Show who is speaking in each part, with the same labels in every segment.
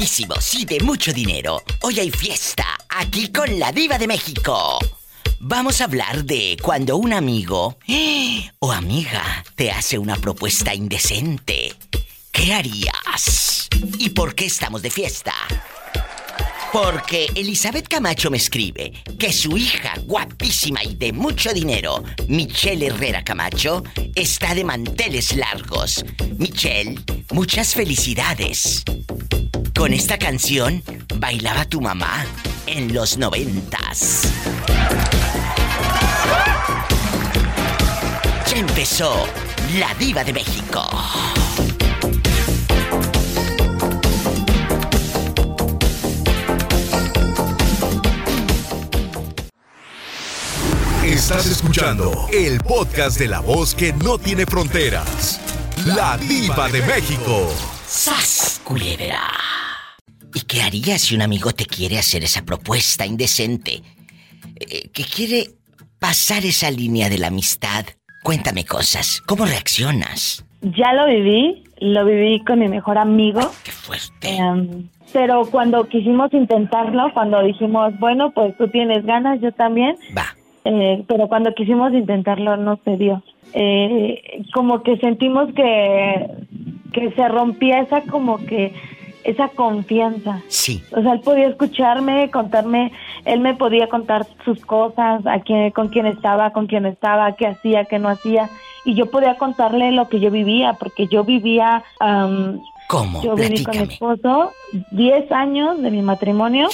Speaker 1: guapísimos y de mucho dinero. Hoy hay fiesta aquí con la diva de México. Vamos a hablar de cuando un amigo o amiga te hace una propuesta indecente. ¿Qué harías? ¿Y por qué estamos de fiesta? Porque Elizabeth Camacho me escribe que su hija, guapísima y de mucho dinero, Michelle Herrera Camacho, está de manteles largos. Michelle, muchas felicidades. Con esta canción bailaba tu mamá en los noventas. Ya empezó la diva de México.
Speaker 2: Estás escuchando el podcast de la voz que no tiene fronteras. La diva de México.
Speaker 1: ¡Sas, culebra! ¿Y qué harías si un amigo te quiere hacer esa propuesta indecente? Eh, que quiere pasar esa línea de la amistad. Cuéntame cosas. ¿Cómo reaccionas?
Speaker 3: Ya lo viví, lo viví con mi mejor amigo.
Speaker 1: ¡Qué fuerte!
Speaker 3: Em, pero cuando quisimos intentarlo, cuando dijimos, bueno, pues tú tienes ganas, yo también.
Speaker 1: Va.
Speaker 3: Eh, pero cuando quisimos intentarlo no se dio. Eh, como que sentimos que, que se rompía esa como que esa confianza.
Speaker 1: Sí.
Speaker 3: O sea, él podía escucharme, contarme, él me podía contar sus cosas, a quién, con quién estaba, con quién estaba, qué hacía, qué no hacía. Y yo podía contarle lo que yo vivía, porque yo vivía, am,
Speaker 1: ¿Cómo?
Speaker 3: yo viví con mi esposo 10 años de mi matrimonio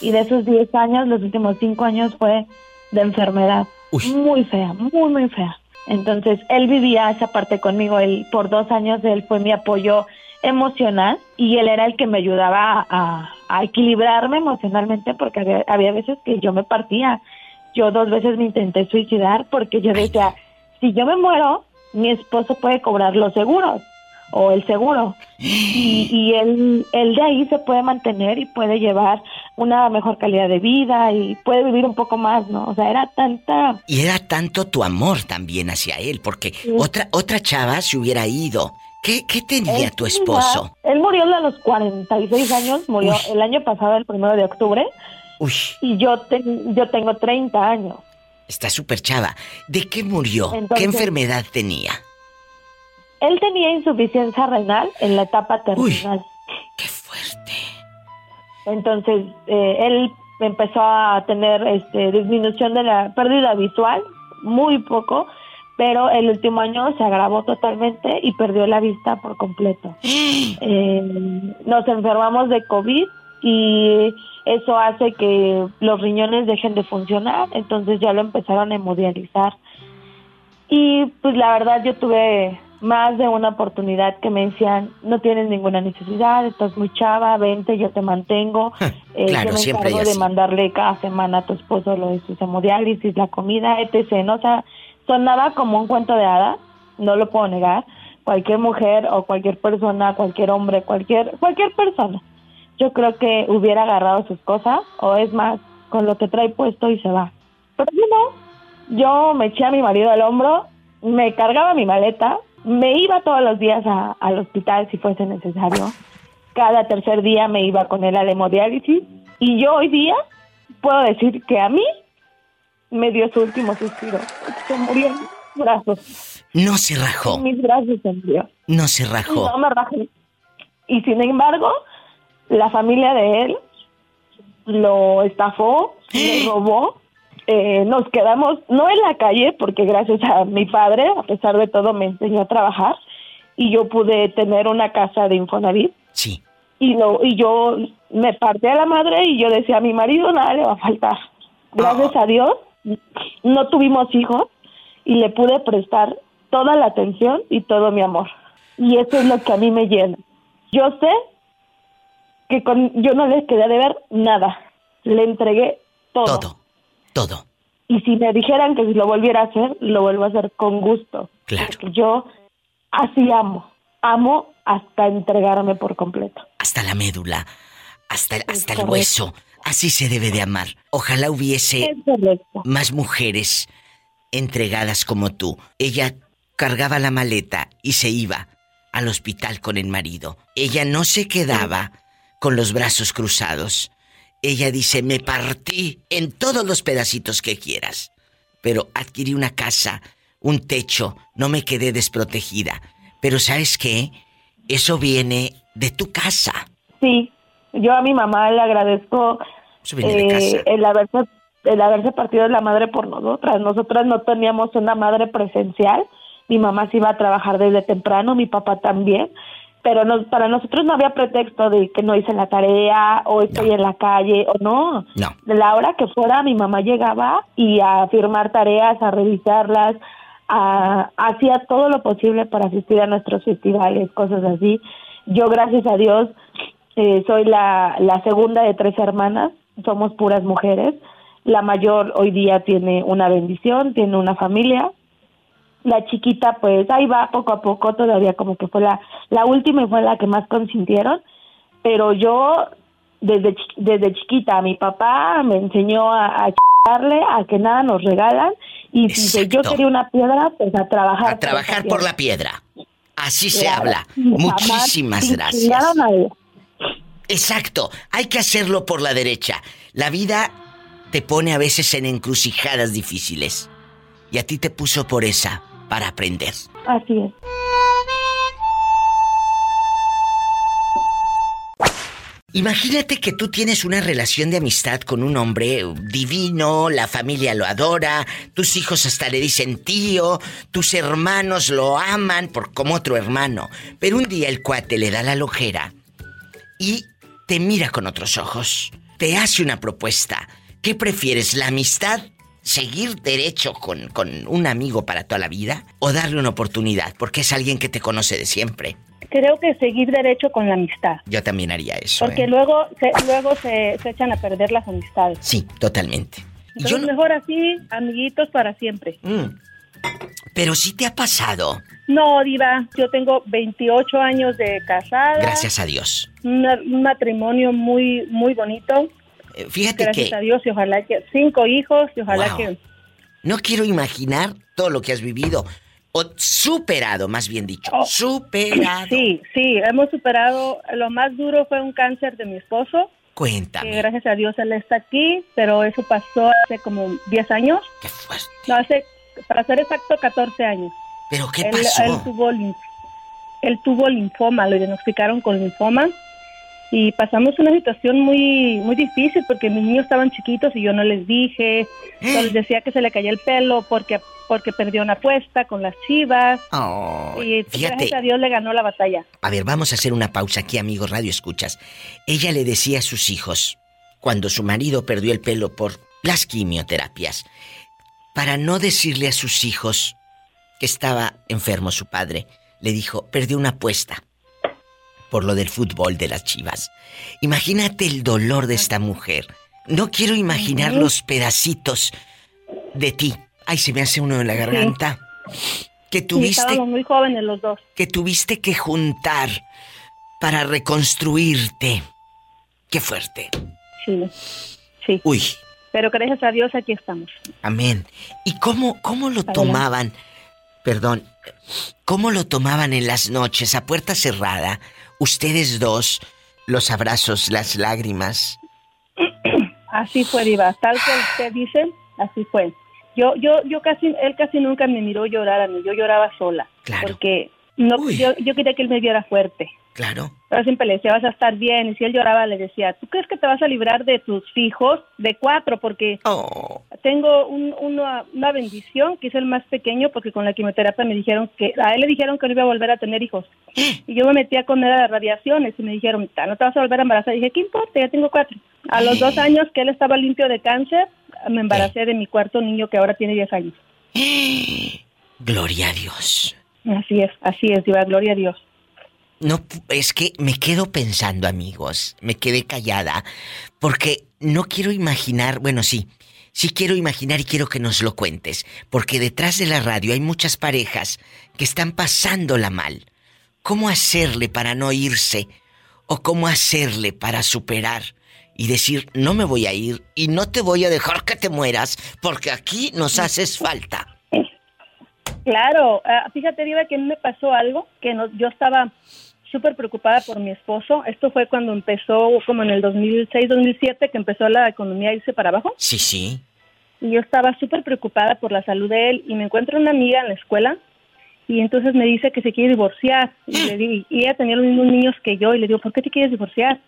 Speaker 3: y de esos 10 años, los últimos 5 años fue de enfermedad.
Speaker 1: Uy.
Speaker 3: Muy fea, muy, muy fea. Entonces, él vivía esa parte conmigo. Él, por dos años, él fue mi apoyo emocional y él era el que me ayudaba a, a equilibrarme emocionalmente porque había, había veces que yo me partía. Yo dos veces me intenté suicidar porque yo decía, si yo me muero, mi esposo puede cobrar los seguros o el seguro. Y, y él, él de ahí se puede mantener y puede llevar una mejor calidad de vida y puede vivir un poco más, ¿no? O sea, era tanta...
Speaker 1: Y era tanto tu amor también hacia él, porque otra, otra chava se hubiera ido. ¿Qué, qué tenía
Speaker 3: Él
Speaker 1: tu esposo?
Speaker 3: Él murió a los 46 años, murió
Speaker 1: Uy.
Speaker 3: el año pasado, el primero de octubre,
Speaker 1: Uy,
Speaker 3: y yo, ten- yo tengo 30 años.
Speaker 1: está súper chava. ¿De qué murió? ¿Qué enfermedad tenía?
Speaker 3: Él tenía insuficiencia renal en la etapa terminal.
Speaker 1: ¡Qué fuerte!
Speaker 3: Entonces, eh, él empezó a tener este, disminución de la pérdida visual, muy poco, pero el último año se agravó totalmente y perdió la vista por completo. Eh, nos enfermamos de COVID y eso hace que los riñones dejen de funcionar, entonces ya lo empezaron a hemodializar. Y pues la verdad yo tuve más de una oportunidad que me decían, no tienes ninguna necesidad, estás muy chava, vente, yo te mantengo. Eh,
Speaker 1: Claro,
Speaker 3: yo me
Speaker 1: siempre
Speaker 3: encargo de
Speaker 1: así.
Speaker 3: mandarle cada semana a tu esposo lo de sus hemodiálisis, la comida, etc. ¿no? O sea, sonaba como un cuento de hadas, no lo puedo negar. Cualquier mujer o cualquier persona, cualquier hombre, cualquier, cualquier persona, yo creo que hubiera agarrado sus cosas, o es más, con lo que trae puesto y se va. Pero yo no, yo me eché a mi marido al hombro, me cargaba mi maleta, me iba todos los días a- al hospital si fuese necesario. Cada tercer día me iba con él a la hemodiálisis. Y yo hoy día puedo decir que a mí me dio su último suspiro. Se murió en mis brazos.
Speaker 1: No se rajó.
Speaker 3: En mis brazos se murió.
Speaker 1: No se rajó.
Speaker 3: no me rajé. Y sin embargo, la familia de él lo estafó, lo robó. Eh, nos quedamos, no en la calle, porque gracias a mi padre, a pesar de todo, me enseñó a trabajar y yo pude tener una casa de Infonavit.
Speaker 1: Sí.
Speaker 3: Y, lo, y yo me partí a la madre y yo decía, a mi marido nada le va a faltar. Gracias a Dios, no tuvimos hijos y le pude prestar toda la atención y todo mi amor. Y eso es lo que a mí me llena. Yo sé que con, yo no les quedé de ver nada. Le entregué todo.
Speaker 1: Todo. Todo.
Speaker 3: Y si me dijeran que si lo volviera a hacer, lo vuelvo a hacer con gusto.
Speaker 1: Claro.
Speaker 3: Porque yo así amo. Amo hasta entregarme por completo.
Speaker 1: Hasta la médula. Hasta, hasta el hueso. Así se debe de amar. Ojalá hubiese más mujeres entregadas como tú. Ella cargaba la maleta y se iba al hospital con el marido. Ella no se quedaba con los brazos cruzados. Ella dice, me partí en todos los pedacitos que quieras, pero adquirí una casa, un techo, no me quedé desprotegida. Pero ¿sabes qué? Eso viene de tu casa.
Speaker 3: Sí, yo a mi mamá le agradezco eh, el haberse el haberse partido de la madre por nosotras. Nosotras no teníamos una madre presencial. Mi mamá se iba a trabajar desde temprano, mi papá también. Pero no, para nosotros no había pretexto de que no hice la tarea o estoy en la calle o no.
Speaker 1: No.
Speaker 3: De la hora que fuera, mi mamá llegaba y a firmar tareas, a revisarlas, a, hacía todo lo posible para asistir a nuestros festivales, cosas así. Yo, gracias a Dios, eh, soy la, la segunda de tres hermanas, somos puras mujeres la mayor hoy día tiene una bendición, tiene una familia. La chiquita, pues ahí va poco a poco, todavía como que fue la, la última y fue la que más consintieron. Pero yo, desde, desde chiquita, mi papá me enseñó a, a a que nada nos regalan. Y si yo quería una piedra, pues a trabajar.
Speaker 1: A trabajar por la piedra. Así se habla. Muchísimas gracias. Exacto, hay que hacerlo por la derecha. La vida te pone a veces en encrucijadas difíciles. Y a ti te puso por esa, para aprender.
Speaker 3: Así es.
Speaker 1: Imagínate que tú tienes una relación de amistad con un hombre divino, la familia lo adora, tus hijos hasta le dicen tío, tus hermanos lo aman por como otro hermano, pero un día el cuate le da la lojera y te mira con otros ojos, te hace una propuesta, ¿Qué prefieres, la amistad? ¿Seguir derecho con, un amigo para toda la vida? ¿O darle una oportunidad? Porque es alguien que te conoce de siempre.
Speaker 4: Creo que seguir derecho con la amistad.
Speaker 1: Yo también haría eso.
Speaker 4: Porque
Speaker 1: ¿eh?
Speaker 4: luego, se, luego se, echan a perder las amistades.
Speaker 1: Sí, totalmente.
Speaker 4: Yo mejor así, amiguitos para siempre.
Speaker 1: Mm. Pero sí te ha pasado.
Speaker 4: No, Diva, yo tengo 28 años de casada.
Speaker 1: Gracias a Dios.
Speaker 4: un matrimonio muy, muy bonito.
Speaker 1: Fíjate
Speaker 4: Gracias a Dios y ojalá que cinco hijos y ojalá que...
Speaker 1: No quiero imaginar todo lo que has vivido. O superado, más bien dicho. Oh, superado.
Speaker 4: Sí, sí, hemos superado. Lo más duro fue un cáncer de mi esposo.
Speaker 1: Cuéntame.
Speaker 4: gracias a Dios él está aquí, pero eso pasó hace como 10 años.
Speaker 1: Qué fuerte.
Speaker 4: No, hace, para ser exacto, 14 años.
Speaker 1: ¿Pero qué pasó?
Speaker 4: Él tuvo, él tuvo linfoma, lo diagnosticaron con linfoma y pasamos una situación muy muy difícil porque mis niños estaban chiquitos y yo no les dije, no les decía que se le caía el pelo porque porque perdió una apuesta con las chivas. y gracias a Dios le ganó la batalla.
Speaker 1: A ver, vamos a hacer una pausa aquí, amigos Radio Escuchas. Ella le decía a sus hijos, cuando su marido perdió el pelo por las quimioterapias, para no decirle a sus hijos que estaba enfermo su padre, le dijo, perdió una apuesta por lo del fútbol de las chivas. Imagínate el dolor de esta mujer. No quiero imaginar los pedacitos de ti. Ay, se me hace uno en la garganta. Que tuviste.
Speaker 4: muy jóvenes los dos.
Speaker 1: Que tuviste que juntar para reconstruirte. Qué fuerte.
Speaker 4: Sí. Sí.
Speaker 1: Uy.
Speaker 4: Pero gracias a Dios aquí estamos.
Speaker 1: Amén. ¿Y cómo, cómo lo tomaban? Perdón. ¿Cómo lo tomaban en las noches a puerta cerrada? Ustedes dos, los abrazos, las lágrimas.
Speaker 4: Así fue, Diva. Tal que usted dice, así fue. Yo, yo, yo casi, él casi nunca me miró llorar a mí. Yo lloraba sola.
Speaker 1: Claro.
Speaker 4: Porque no, yo, yo quería que él me viera fuerte.
Speaker 1: Claro.
Speaker 4: Pero siempre le decía, vas a estar bien. Y si él lloraba, le decía, ¿tú crees que te vas a librar de tus hijos? De cuatro, porque
Speaker 1: oh.
Speaker 4: tengo una, bendición, que es el más pequeño, porque con la quimioterapia me dijeron que, a él le dijeron que no iba a volver a tener hijos. Y yo me metía con él a las radiaciones y me dijeron, no te vas a volver a embarazar. Y dije, ¿qué importa? Ya tengo cuatro. A los dos años que él estaba limpio de cáncer, me embaracé de mi cuarto niño que ahora tiene diez años.
Speaker 1: Gloria a Dios.
Speaker 4: Así es, así es, Diva, gloria a Dios.
Speaker 1: No, es que me quedo pensando, amigos, me quedé callada, porque no quiero imaginar, bueno, sí, sí quiero imaginar y quiero que nos lo cuentes, porque detrás de la radio hay muchas parejas que están pasándola mal. ¿Cómo hacerle para no irse? ¿O cómo hacerle para superar? Y decir, no me voy a ir y no te voy a dejar que te mueras, porque aquí nos haces falta.
Speaker 4: Claro, ah, fíjate, Diva, que me pasó algo, que no, yo estaba súper preocupada por mi esposo. Esto fue cuando empezó, como en el 2006, 2007, que empezó la economía a irse para abajo.
Speaker 1: Sí, sí.
Speaker 4: Y yo estaba súper preocupada por la salud de él y me encuentro una amiga en la escuela y entonces me dice que se quiere divorciar. Y, le di- y ella tenía los mismos niños que yo y le digo, ¿por qué te quieres divorciar?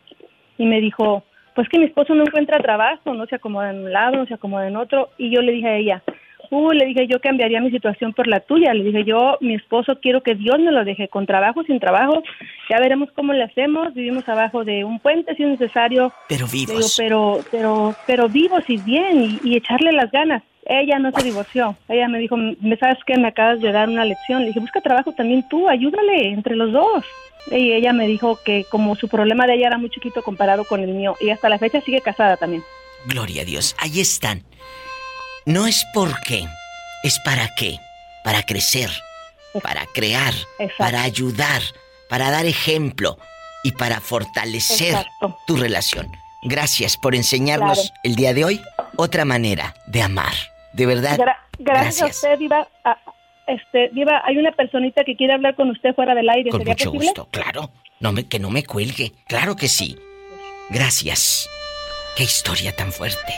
Speaker 4: Y me dijo, pues que mi esposo no encuentra trabajo, no se acomoda en un lado, no se acomoda en otro. Y yo le dije a ella, uh, le dije, yo cambiaría mi situación por la tuya. Le dije, yo, mi esposo, quiero que Dios me lo deje, con trabajo, sin trabajo. Ya veremos cómo le hacemos. Vivimos abajo de un puente si es necesario.
Speaker 1: Pero
Speaker 4: Le digo,
Speaker 1: vivos.
Speaker 4: pero, pero, pero vivos y bien y, y echarle las ganas. Ella no se divorció. Ella me dijo, me sabes que me acabas de dar una lección. Le dije, busca trabajo también tú, ayúdale entre los dos. Y ella me dijo que como su problema de ella era muy chiquito comparado con el mío y hasta la fecha sigue casada también.
Speaker 1: Gloria a Dios. Ahí están. No es por qué, es para qué. Para crecer, para crear,
Speaker 4: Exacto.
Speaker 1: para ayudar, para dar ejemplo y para fortalecer
Speaker 4: Exacto.
Speaker 1: tu relación. Gracias por enseñarnos
Speaker 4: Claro.
Speaker 1: el día de hoy otra manera de amar. De verdad.
Speaker 4: Gra- gracias, a usted, Diva. Ah, este, Diva, hay una personita que quiere hablar con usted fuera del aire.
Speaker 1: Con
Speaker 4: ¿Sería
Speaker 1: mucho
Speaker 4: posible?
Speaker 1: gusto, claro. No me, que no me cuelgue. Claro que sí. Gracias. Qué historia tan fuerte.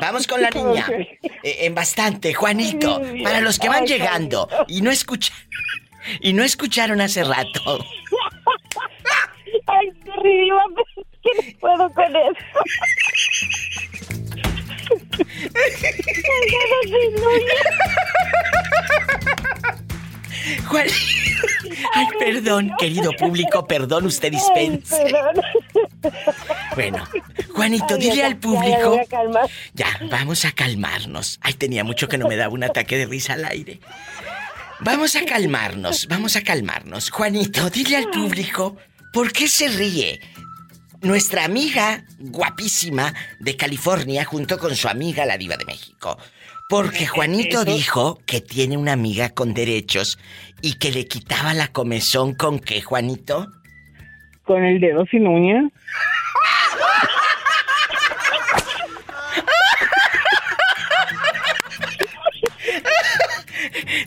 Speaker 1: Vamos con la niña. Eh, en bastante, Juanito. Para los que van
Speaker 5: Ay,
Speaker 1: llegando y no escucharon y no escucharon hace rato.
Speaker 5: Ay, qué que no puedo con eso.
Speaker 1: Juan... Ay, perdón, querido público, perdón, usted
Speaker 5: Ay,
Speaker 1: dispense.
Speaker 5: perdón.
Speaker 1: Bueno, Juanito,
Speaker 5: Ay,
Speaker 1: dile al
Speaker 5: ya
Speaker 1: público. Ya, vamos a calmarnos. Ay, tenía mucho que no me daba un ataque de risa al aire. Vamos a calmarnos, vamos a calmarnos. Juanito, dile al público por qué se ríe. Nuestra amiga guapísima de California junto con su amiga la diva de México. Porque Juanito
Speaker 6: Eso-
Speaker 1: dijo que tiene una amiga con derechos y que le quitaba la comezón con qué, Juanito?
Speaker 6: Con el dedo sin uña.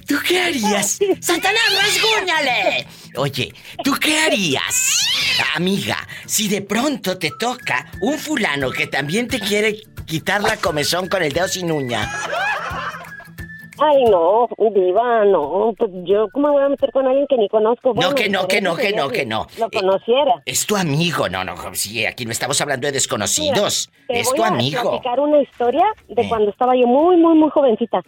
Speaker 1: ¿Tú qué harías? ¡Satanás, rasguñale! Oye, ¿tú qué harías, amiga, si de pronto te toca un fulano que también te quiere quitar la comezón con el dedo sin uña?
Speaker 5: Ay, no, diva, no. Pues yo, ¿cómo me voy a meter con alguien que ni conozco?
Speaker 1: No, que no, que no, que no, que no.
Speaker 5: Lo
Speaker 1: Eh,
Speaker 5: conociera.
Speaker 1: Es tu amigo, no, no, sí, aquí no estamos hablando de desconocidos. Es
Speaker 5: voy
Speaker 1: tu
Speaker 5: a
Speaker 1: amigo.
Speaker 5: platicar una historia de
Speaker 1: Eh.
Speaker 5: cuando estaba yo muy, muy, muy jovencita.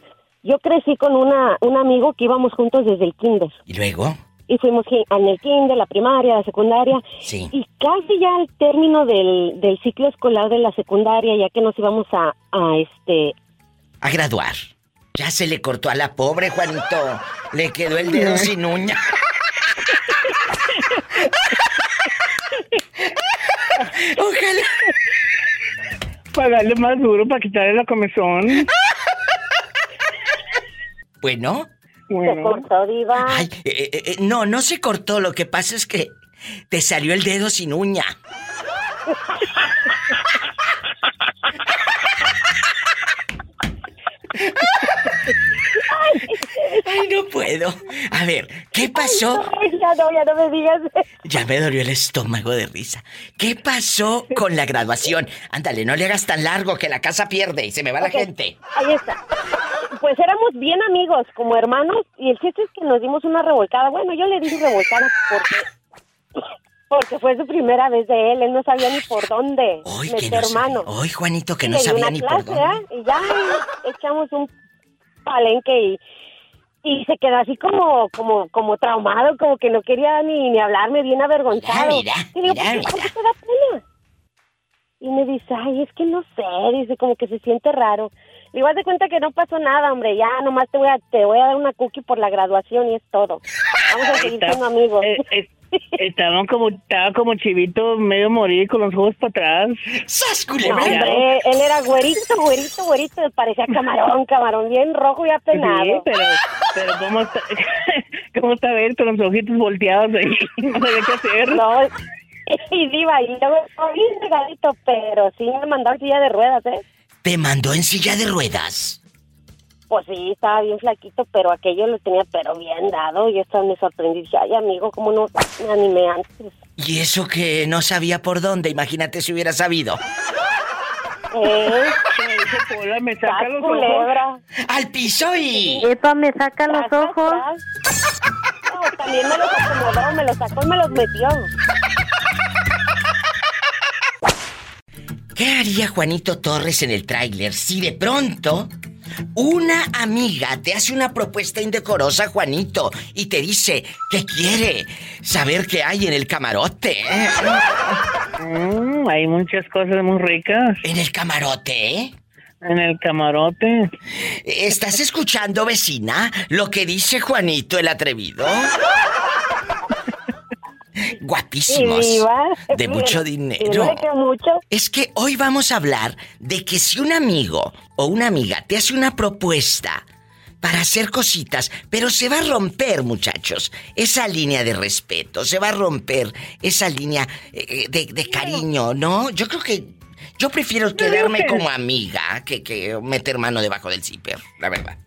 Speaker 5: Yo crecí con una, un amigo que íbamos juntos desde el kinder.
Speaker 1: ¿Y luego?
Speaker 5: Y fuimos en el kinder, la primaria, la secundaria.
Speaker 1: Sí.
Speaker 5: Y casi ya al término del, del ciclo escolar de la secundaria, ya que nos íbamos a, a este...
Speaker 1: A graduar. Ya se le cortó a la pobre Juanito. Le quedó el dedo sin uña. Ojalá.
Speaker 6: Para darle más duro, para quitarle la comezón.
Speaker 1: Bueno.
Speaker 5: Se cortó, diva.
Speaker 1: Ay, eh, eh, eh, no, no se cortó. Lo que pasa es que te salió el dedo sin uña. Ay, no puedo. A ver, ¿qué pasó?
Speaker 5: Ay, ya no, ya no me digas.
Speaker 1: Ya me dolió el estómago de risa. ¿Qué pasó con la graduación? Ándale, no le hagas tan largo que la casa pierde y se me va la gente.
Speaker 5: Ahí está. Pues éramos bien amigos, como hermanos, y el chiste es que nos dimos una revolcada. Bueno, yo le dije revolcada porque porque fue su primera vez de él, él no sabía ni por dónde
Speaker 1: que
Speaker 5: meter
Speaker 1: no
Speaker 5: mano.
Speaker 1: Ay, Juanito, que no
Speaker 5: di
Speaker 1: sabía ni
Speaker 5: clase,
Speaker 1: por dónde.
Speaker 5: ¿eh? Y ya echamos un palenque y, y se quedó así como, como, como traumado, como que no quería ni, ni hablarme, bien avergonzado.
Speaker 1: Mira,
Speaker 5: y digo,
Speaker 1: mira,
Speaker 5: ¿por qué, por
Speaker 1: mira.
Speaker 5: qué te da pena? Y me dice, ay, es que no sé, dice, como que se siente raro. Le digo, haz de cuenta que no pasó nada, hombre, ya nomás te voy a, te voy a dar una cookie por la graduación y es todo. Vamos a seguir siendo amigos.
Speaker 6: eh, eh, estaban como, estaba como chivito medio morir con los ojos para atrás.
Speaker 1: ¡Sas,
Speaker 5: No,
Speaker 1: culebra!
Speaker 5: hombre, él era güerito, güerito, güerito, parecía camarón, camarón, bien rojo y
Speaker 6: Sí,
Speaker 5: apenado.
Speaker 6: pero, pero ¿cómo está, cómo está ver con los ojitos volteados ahí? No sabía qué hacer.
Speaker 5: No, y diva, y luego estaba bien regalito, pero sí me mandó en silla de ruedas, ¿eh?
Speaker 1: Te mandó en silla de ruedas.
Speaker 5: Pues sí, estaba bien flaquito, pero aquello lo tenía pero bien dado. Y esto me sorprendí. Dije, ay, amigo, ¿cómo no me animé antes?
Speaker 1: Y eso que no sabía por dónde, imagínate si hubiera sabido.
Speaker 5: ¿Eh?
Speaker 6: Me saca
Speaker 5: ¡Sas,
Speaker 6: los ojos.
Speaker 5: culebra!
Speaker 1: ¡Al piso y!
Speaker 7: Epa, me saca los
Speaker 5: Tras,
Speaker 7: ojos.
Speaker 5: tras. No, también me los acomodó, me los sacó y me los metió.
Speaker 1: ¿Qué haría Juanito Torres en el tráiler si de pronto una amiga te hace una propuesta indecorosa, Juanito, y te dice que quiere saber qué hay en el camarote? ¿eh?
Speaker 6: Mm, hay muchas cosas muy ricas
Speaker 1: ¿En el camarote? ¿eh?
Speaker 6: en el camarote.
Speaker 1: ¿Estás escuchando, vecina, lo que dice Juanito el atrevido? Guapísimos. De mucho dinero. Es que hoy vamos a hablar de que si un amigo o una amiga te hace una propuesta para hacer cositas, pero se va a romper, muchachos, esa línea de respeto, se va a romper esa línea eh, de, de cariño, ¿no? Yo creo que yo prefiero quedarme
Speaker 6: que-
Speaker 1: como amiga que, que meter mano debajo del zipper, la verdad.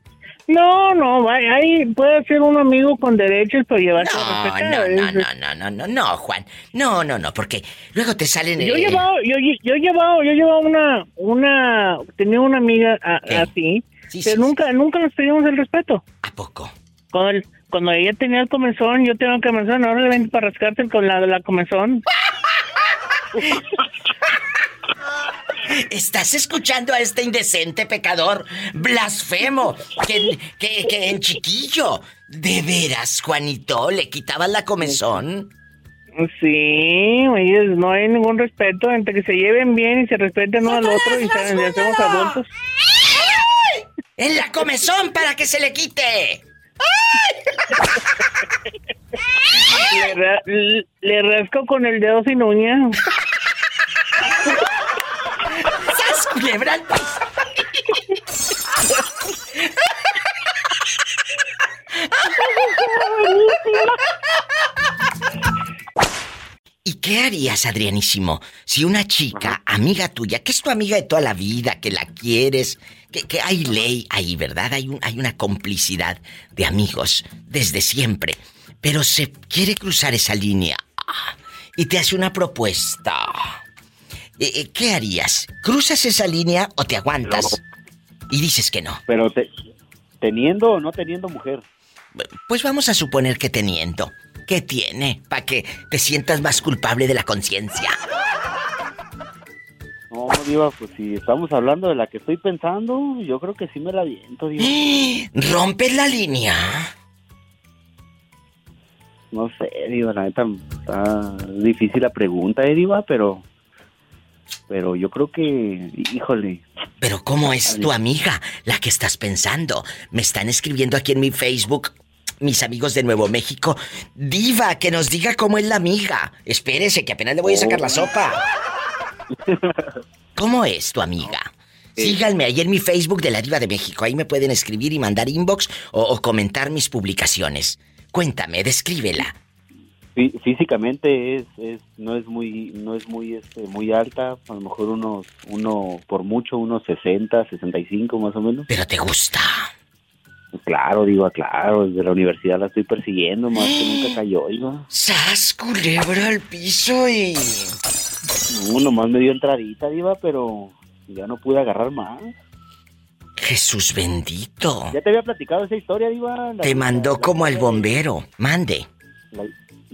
Speaker 6: No, no, ahí puede ser un amigo con derechos, pero llevarse a
Speaker 1: No,
Speaker 6: respetar.
Speaker 1: no, no, no, no, no, no, no, Juan. No, no, no, porque luego te salen...
Speaker 6: Yo he
Speaker 1: eh,
Speaker 6: llevado, yo, yo he llevado, yo he llevado una, una, tenía una amiga a- así,
Speaker 1: Sí,
Speaker 6: pero
Speaker 1: sí,
Speaker 6: nunca, nunca nos pedimos el respeto.
Speaker 1: ¿A poco?
Speaker 6: Cuando, el- cuando ella tenía el comezón, yo tengo el comezón, ahora le ven para rascarte con la, la comezón.
Speaker 1: ¿Estás escuchando a este indecente pecador blasfemo que, que, que en chiquillo? ¿De veras, Juanito, le quitaban la comezón?
Speaker 6: Sí, oye, no hay ningún respeto entre que se lleven bien y se respeten uno al otro y se, ya somos adultos.
Speaker 1: ¡En la comezón para que se le quite!
Speaker 6: Le, ra- le rasco con el dedo sin uña.
Speaker 1: ¡Sas, culebra al! ¿Y qué harías, Adrianísimo, si una chica, amiga tuya, que es tu amiga de toda la vida, que la quieres, que, que hay ley ahí, ¿verdad? Hay, un, hay una complicidad de amigos desde siempre, pero se quiere cruzar esa línea ah, y te hace una propuesta. Eh, eh, ¿Qué harías? ¿Cruzas esa línea o te aguantas? Y dices que no.
Speaker 8: Pero te- teniendo o no teniendo mujer.
Speaker 1: Pues vamos a suponer que teniendo. ¿Qué tiene? Para que te sientas más culpable de la conciencia.
Speaker 8: No, Diva, pues si estamos hablando de la que estoy pensando, yo creo que sí me la viento, Diva.
Speaker 1: ¿Rompes la línea?
Speaker 8: No sé, Diva, la neta está difícil la pregunta, eh, Diva, pero... Pero yo creo que, híjole,
Speaker 1: Pero ¿cómo es tu amiga, la que estás pensando? Me están escribiendo aquí en mi Facebook mis amigos de Nuevo México. Diva, que nos diga cómo es la amiga. Espérese, que apenas le voy a sacar la sopa. ¿Cómo es tu amiga? Síganme ahí en mi Facebook de la Diva de México. Ahí me pueden escribir y mandar inbox o, o comentar mis publicaciones. Cuéntame, descríbela.
Speaker 8: Fí- físicamente es, es, no es muy, no es muy, este, muy alta, a lo mejor unos, uno, por mucho, unos 60, 65 más o menos.
Speaker 1: Pero te gusta.
Speaker 8: Claro, Diva, claro, desde la universidad la estoy persiguiendo, más que nunca cayó, Diva.
Speaker 1: ¡Sas, culebra al piso y...
Speaker 8: No, nomás me dio entradita, Diva, pero ya no pude agarrar más.
Speaker 1: Jesús bendito.
Speaker 8: Ya te había platicado esa historia, Diva. La-
Speaker 1: Te mandó
Speaker 8: la-
Speaker 1: como
Speaker 8: la-
Speaker 1: al bombero. Mande.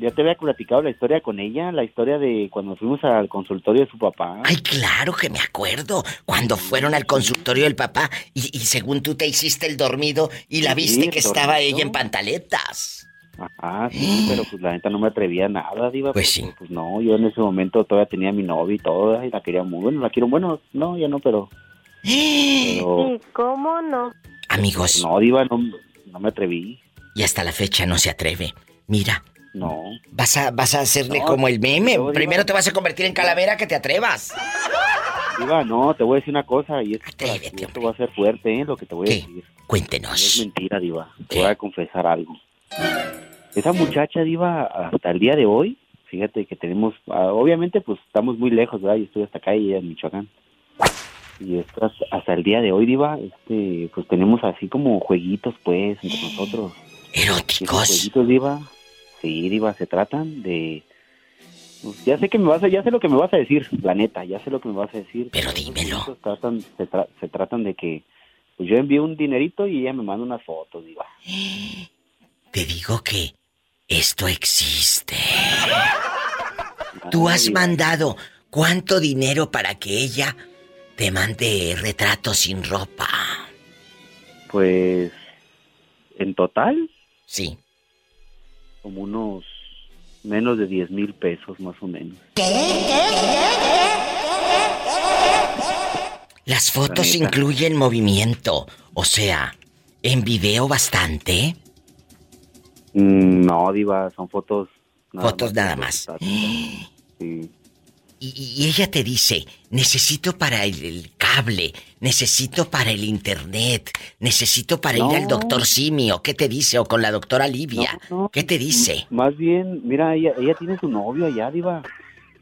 Speaker 8: Ya te había platicado la historia con ella, la historia de cuando fuimos al consultorio de su papá.
Speaker 1: Ay, claro que me acuerdo. Cuando fueron al consultorio del papá y, y según tú te hiciste el dormido y la
Speaker 8: Sí,
Speaker 1: viste que estaba
Speaker 8: dormido.
Speaker 1: ella en pantaletas.
Speaker 8: Ajá, sí, pero pues la neta no me atrevía a nada, Diva.
Speaker 1: Pues
Speaker 8: porque,
Speaker 1: sí.
Speaker 8: Pues no, yo en ese momento todavía tenía a mi novia y todo, y la quería muy bueno, la quiero, bueno, no, ya no, pero... pero
Speaker 7: Sí, ¿cómo no?
Speaker 1: Amigos,
Speaker 8: no, Diva, no, no me atreví,
Speaker 1: y hasta la fecha no se atreve. Mira,
Speaker 8: no.
Speaker 1: vas a, vas a hacerle
Speaker 8: No,
Speaker 1: como el meme.
Speaker 8: no, diva.
Speaker 1: Primero te vas a convertir en calavera que te atrevas.
Speaker 8: Diva, no, te voy a decir una cosa, y
Speaker 1: Atrévete,
Speaker 8: esto va a ser fuerte, ¿eh? Lo que te voy a
Speaker 1: ¿Qué?
Speaker 8: decir. No es
Speaker 1: Cuéntenos.
Speaker 8: mentira, Diva. Te voy a confesar algo. Esa muchacha, Diva, hasta el día de hoy, fíjate que tenemos, ah, obviamente, pues estamos muy lejos, ¿verdad? Yo estoy hasta acá y ella en Michoacán. y esto hasta, hasta el día de hoy, Diva, este, pues tenemos así como jueguitos, pues, entre nosotros. Esos
Speaker 1: Eróticos.
Speaker 8: jueguitos, Diva, sí, Diva, se tratan de... pues, ya sé que me vas a, ya sé lo que me vas a decir, la neta, ya sé lo que me vas a decir.
Speaker 1: Pero dímelo.
Speaker 8: jueguitos Tratan, se, tra- se tratan de que pues yo envío un dinerito y ella me manda unas fotos, Diva.
Speaker 1: Te digo que esto existe. Tú has
Speaker 8: Diva.
Speaker 1: mandado cuánto dinero para que ella te mande retratos sin ropa.
Speaker 8: Pues, en total,
Speaker 1: Sí.
Speaker 8: Como unos menos de 10 mil pesos más o menos.
Speaker 1: Las fotos
Speaker 8: neta.
Speaker 1: incluyen movimiento, o sea, en video bastante.
Speaker 8: Mm, No, Diva, son fotos.
Speaker 1: Fotos nada más.
Speaker 8: Sí.
Speaker 1: Y, y ella te dice, necesito para el, el cable, necesito para el internet, necesito para ir al doctor Simio. ¿Qué te dice? O con la doctora Livia.
Speaker 8: No, no.
Speaker 1: ¿Qué te dice?
Speaker 8: Más bien, mira, ella, ella tiene su novio allá, Diva.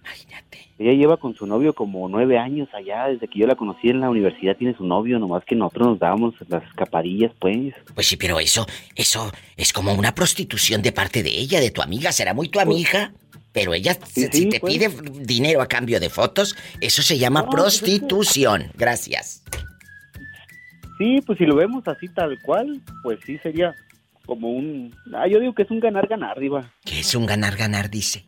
Speaker 1: Imagínate.
Speaker 8: Ella lleva con su novio como nueve años allá, desde que yo la conocí en la universidad tiene su novio, nomás que nosotros nos dábamos las escapadillas, pues.
Speaker 1: Pues sí, pero eso, eso es como una prostitución de parte de ella, de tu amiga. Será muy tu amiga, pero ella,
Speaker 8: Sí,
Speaker 1: si
Speaker 8: sí,
Speaker 1: te
Speaker 8: pues.
Speaker 1: pide dinero a cambio de fotos, eso se llama
Speaker 8: No, pues es que-
Speaker 1: prostitución. Gracias.
Speaker 8: Sí, pues si lo vemos así tal cual, pues sí sería como un... Ah, yo digo que es un ganar-ganar, Diva.
Speaker 1: Que es un ganar-ganar, dice.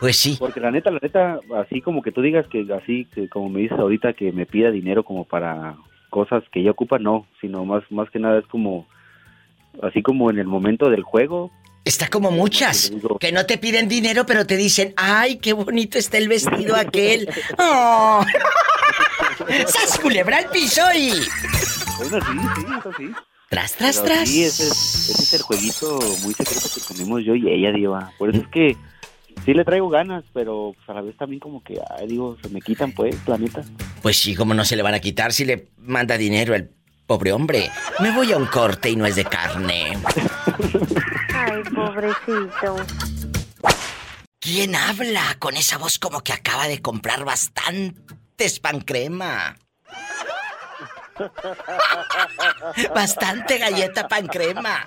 Speaker 1: Pues sí.
Speaker 8: Porque la neta, la neta, así como que tú digas que así, que como me dices ahorita, que me pida dinero como para cosas que ella ocupa, no, sino más, más que nada es como, así como en el momento del juego.
Speaker 1: Está como muchas, que no te piden dinero, pero te dicen, ay, qué bonito está el vestido aquel. ¡Oh! ¡Sas culebra al piso y...
Speaker 8: Bueno, sí, sí, eso sí.
Speaker 1: Tras, tras,
Speaker 8: Pero
Speaker 1: tras.
Speaker 8: Sí, ese es, ese es el jueguito muy secreto que tenemos yo y ella, Diva. Por eso es que sí le traigo ganas, pero pues, a la vez también como que, ay, digo, se me quitan, pues, la neta.
Speaker 1: Pues sí, ¿cómo no se le van a quitar si le manda dinero el pobre hombre? Me voy a un corte y no es de carne.
Speaker 7: Ay, pobrecito.
Speaker 1: ¿Quién habla con esa voz como que acaba de comprar bastantes pan crema? Bastante galleta pan crema.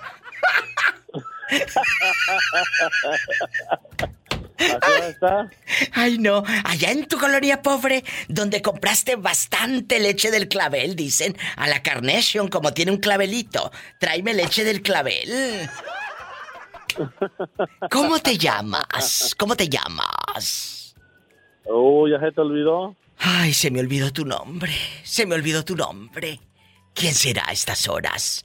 Speaker 8: Así está.
Speaker 1: Ay, no. Allá en tu colonia pobre, donde compraste bastante leche del clavel, dicen, a la Carnation, como tiene un clavelito. Tráeme leche del clavel. ¿Cómo te llamas? ¿Cómo te llamas?
Speaker 9: Oh, ya se te olvidó.
Speaker 1: Ay, se me olvidó tu nombre. Se me olvidó tu nombre. ¿Quién será a estas horas?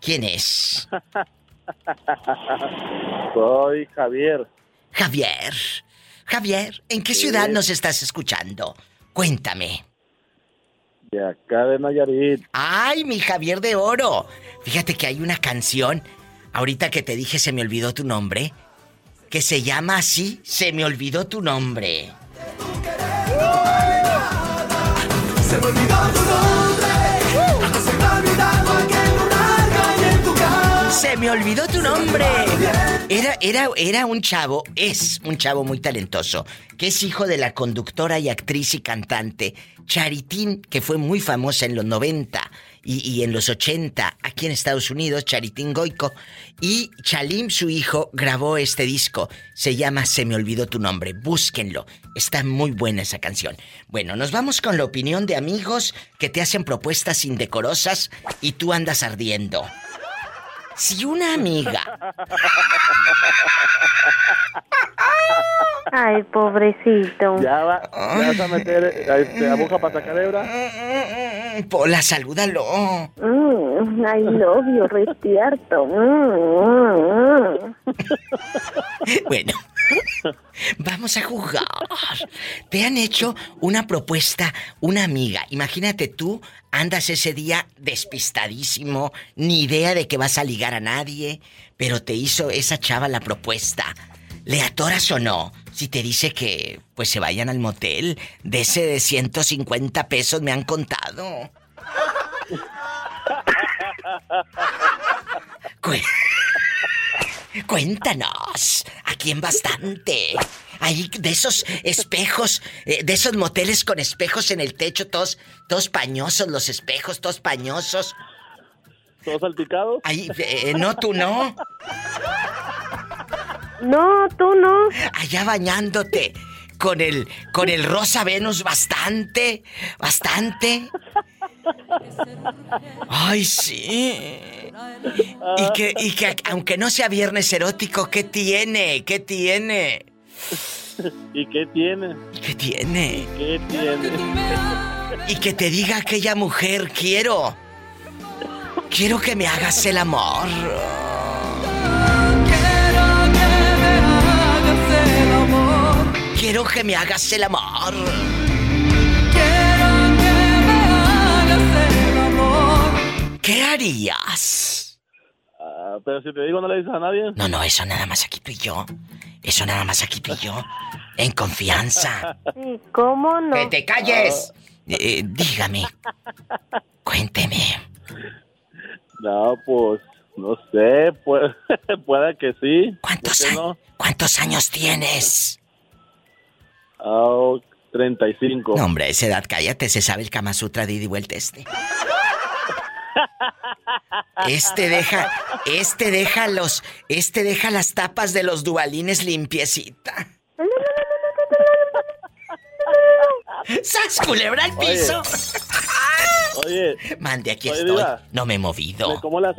Speaker 1: ¿Quién es?
Speaker 9: Soy Javier.
Speaker 1: Javier. Javier, ¿en qué ciudad nos estás escuchando? Cuéntame.
Speaker 9: De acá de Nayarit.
Speaker 1: ¡Ay, mi Javier de Oro! Fíjate que hay una canción, ahorita que te dije se me olvidó tu nombre, que se llama así, se me olvidó tu nombre.
Speaker 10: Se me olvidó tu nombre. Se me
Speaker 1: olvidó tu nombre. Era, era, era un chavo, es un chavo muy talentoso, que es hijo de la conductora y actriz y cantante Charitín, que fue muy famosa en los 90 y, en los 80 aquí en Estados Unidos, Charitín Goico. Y Chalim, su hijo, grabó este disco. Se llama Se me olvidó tu nombre. Búsquenlo. Está muy buena esa canción. Bueno, nos vamos con la opinión de amigos que te hacen propuestas indecorosas y tú andas ardiendo. Si una amiga
Speaker 7: Ay, pobrecito.
Speaker 9: Ya, va, ya vas a meter este, aguja para sacar hebra.
Speaker 1: Pola, salúdalo.
Speaker 7: Mm, ay, novio, despierto. Mm, mm.
Speaker 1: Bueno, vamos a jugar. Te han hecho una propuesta, una amiga. Imagínate tú, andas ese día despistadísimo, ni idea de que vas a ligar a nadie, pero te hizo esa chava la propuesta. ¿Le atoras o no? Si te dice que pues se vayan al motel, de ese de 150 pesos me han contado. Cu- Cuéntanos, ¿a quién bastante? ahí de esos espejos, eh, de esos moteles con espejos en el techo, todos, todos pañosos, los espejos, todos pañosos.
Speaker 9: ¿Todos salpicados?
Speaker 1: Ahí, eh, no, tú no.
Speaker 7: No, tú no.
Speaker 1: Allá bañándote con el, con el rosa Venus bastante, bastante. Ay, sí. Y que, y que aunque no sea viernes erótico, ¿qué tiene? ¿Qué tiene?
Speaker 9: ¿Y qué tiene?
Speaker 1: ¿Qué tiene?
Speaker 9: ¿Qué tiene?
Speaker 1: Y que te diga aquella mujer, quiero. Quiero que me hagas el amor. Quiero que me hagas el amor. ¿Qué harías?
Speaker 9: Ah, pero si te digo, no le dices a nadie.
Speaker 1: No, no, eso nada más aquí tú y yo. Eso nada más aquí tú y yo. En confianza.
Speaker 7: ¿cómo no?
Speaker 1: ¡Que te calles! Eh, dígame. Cuénteme.
Speaker 9: No, pues, no sé, pues, puede que sí.
Speaker 1: ¿Cuántos,
Speaker 9: ¿Por qué
Speaker 1: a-
Speaker 9: no?
Speaker 1: ¿Cuántos años tienes?
Speaker 9: Ah, 35.
Speaker 1: No, hombre, a esa edad, cállate, se sabe el Kama Sutra de ida y vuelta este. Este deja, este deja los, este deja las tapas de los dualines limpiecita. ¡Sas, culebra al piso!
Speaker 9: Oye,
Speaker 1: Mande, aquí
Speaker 9: Oye,
Speaker 1: estoy.
Speaker 9: Diva.
Speaker 1: No me he
Speaker 9: me
Speaker 1: movido.
Speaker 9: como la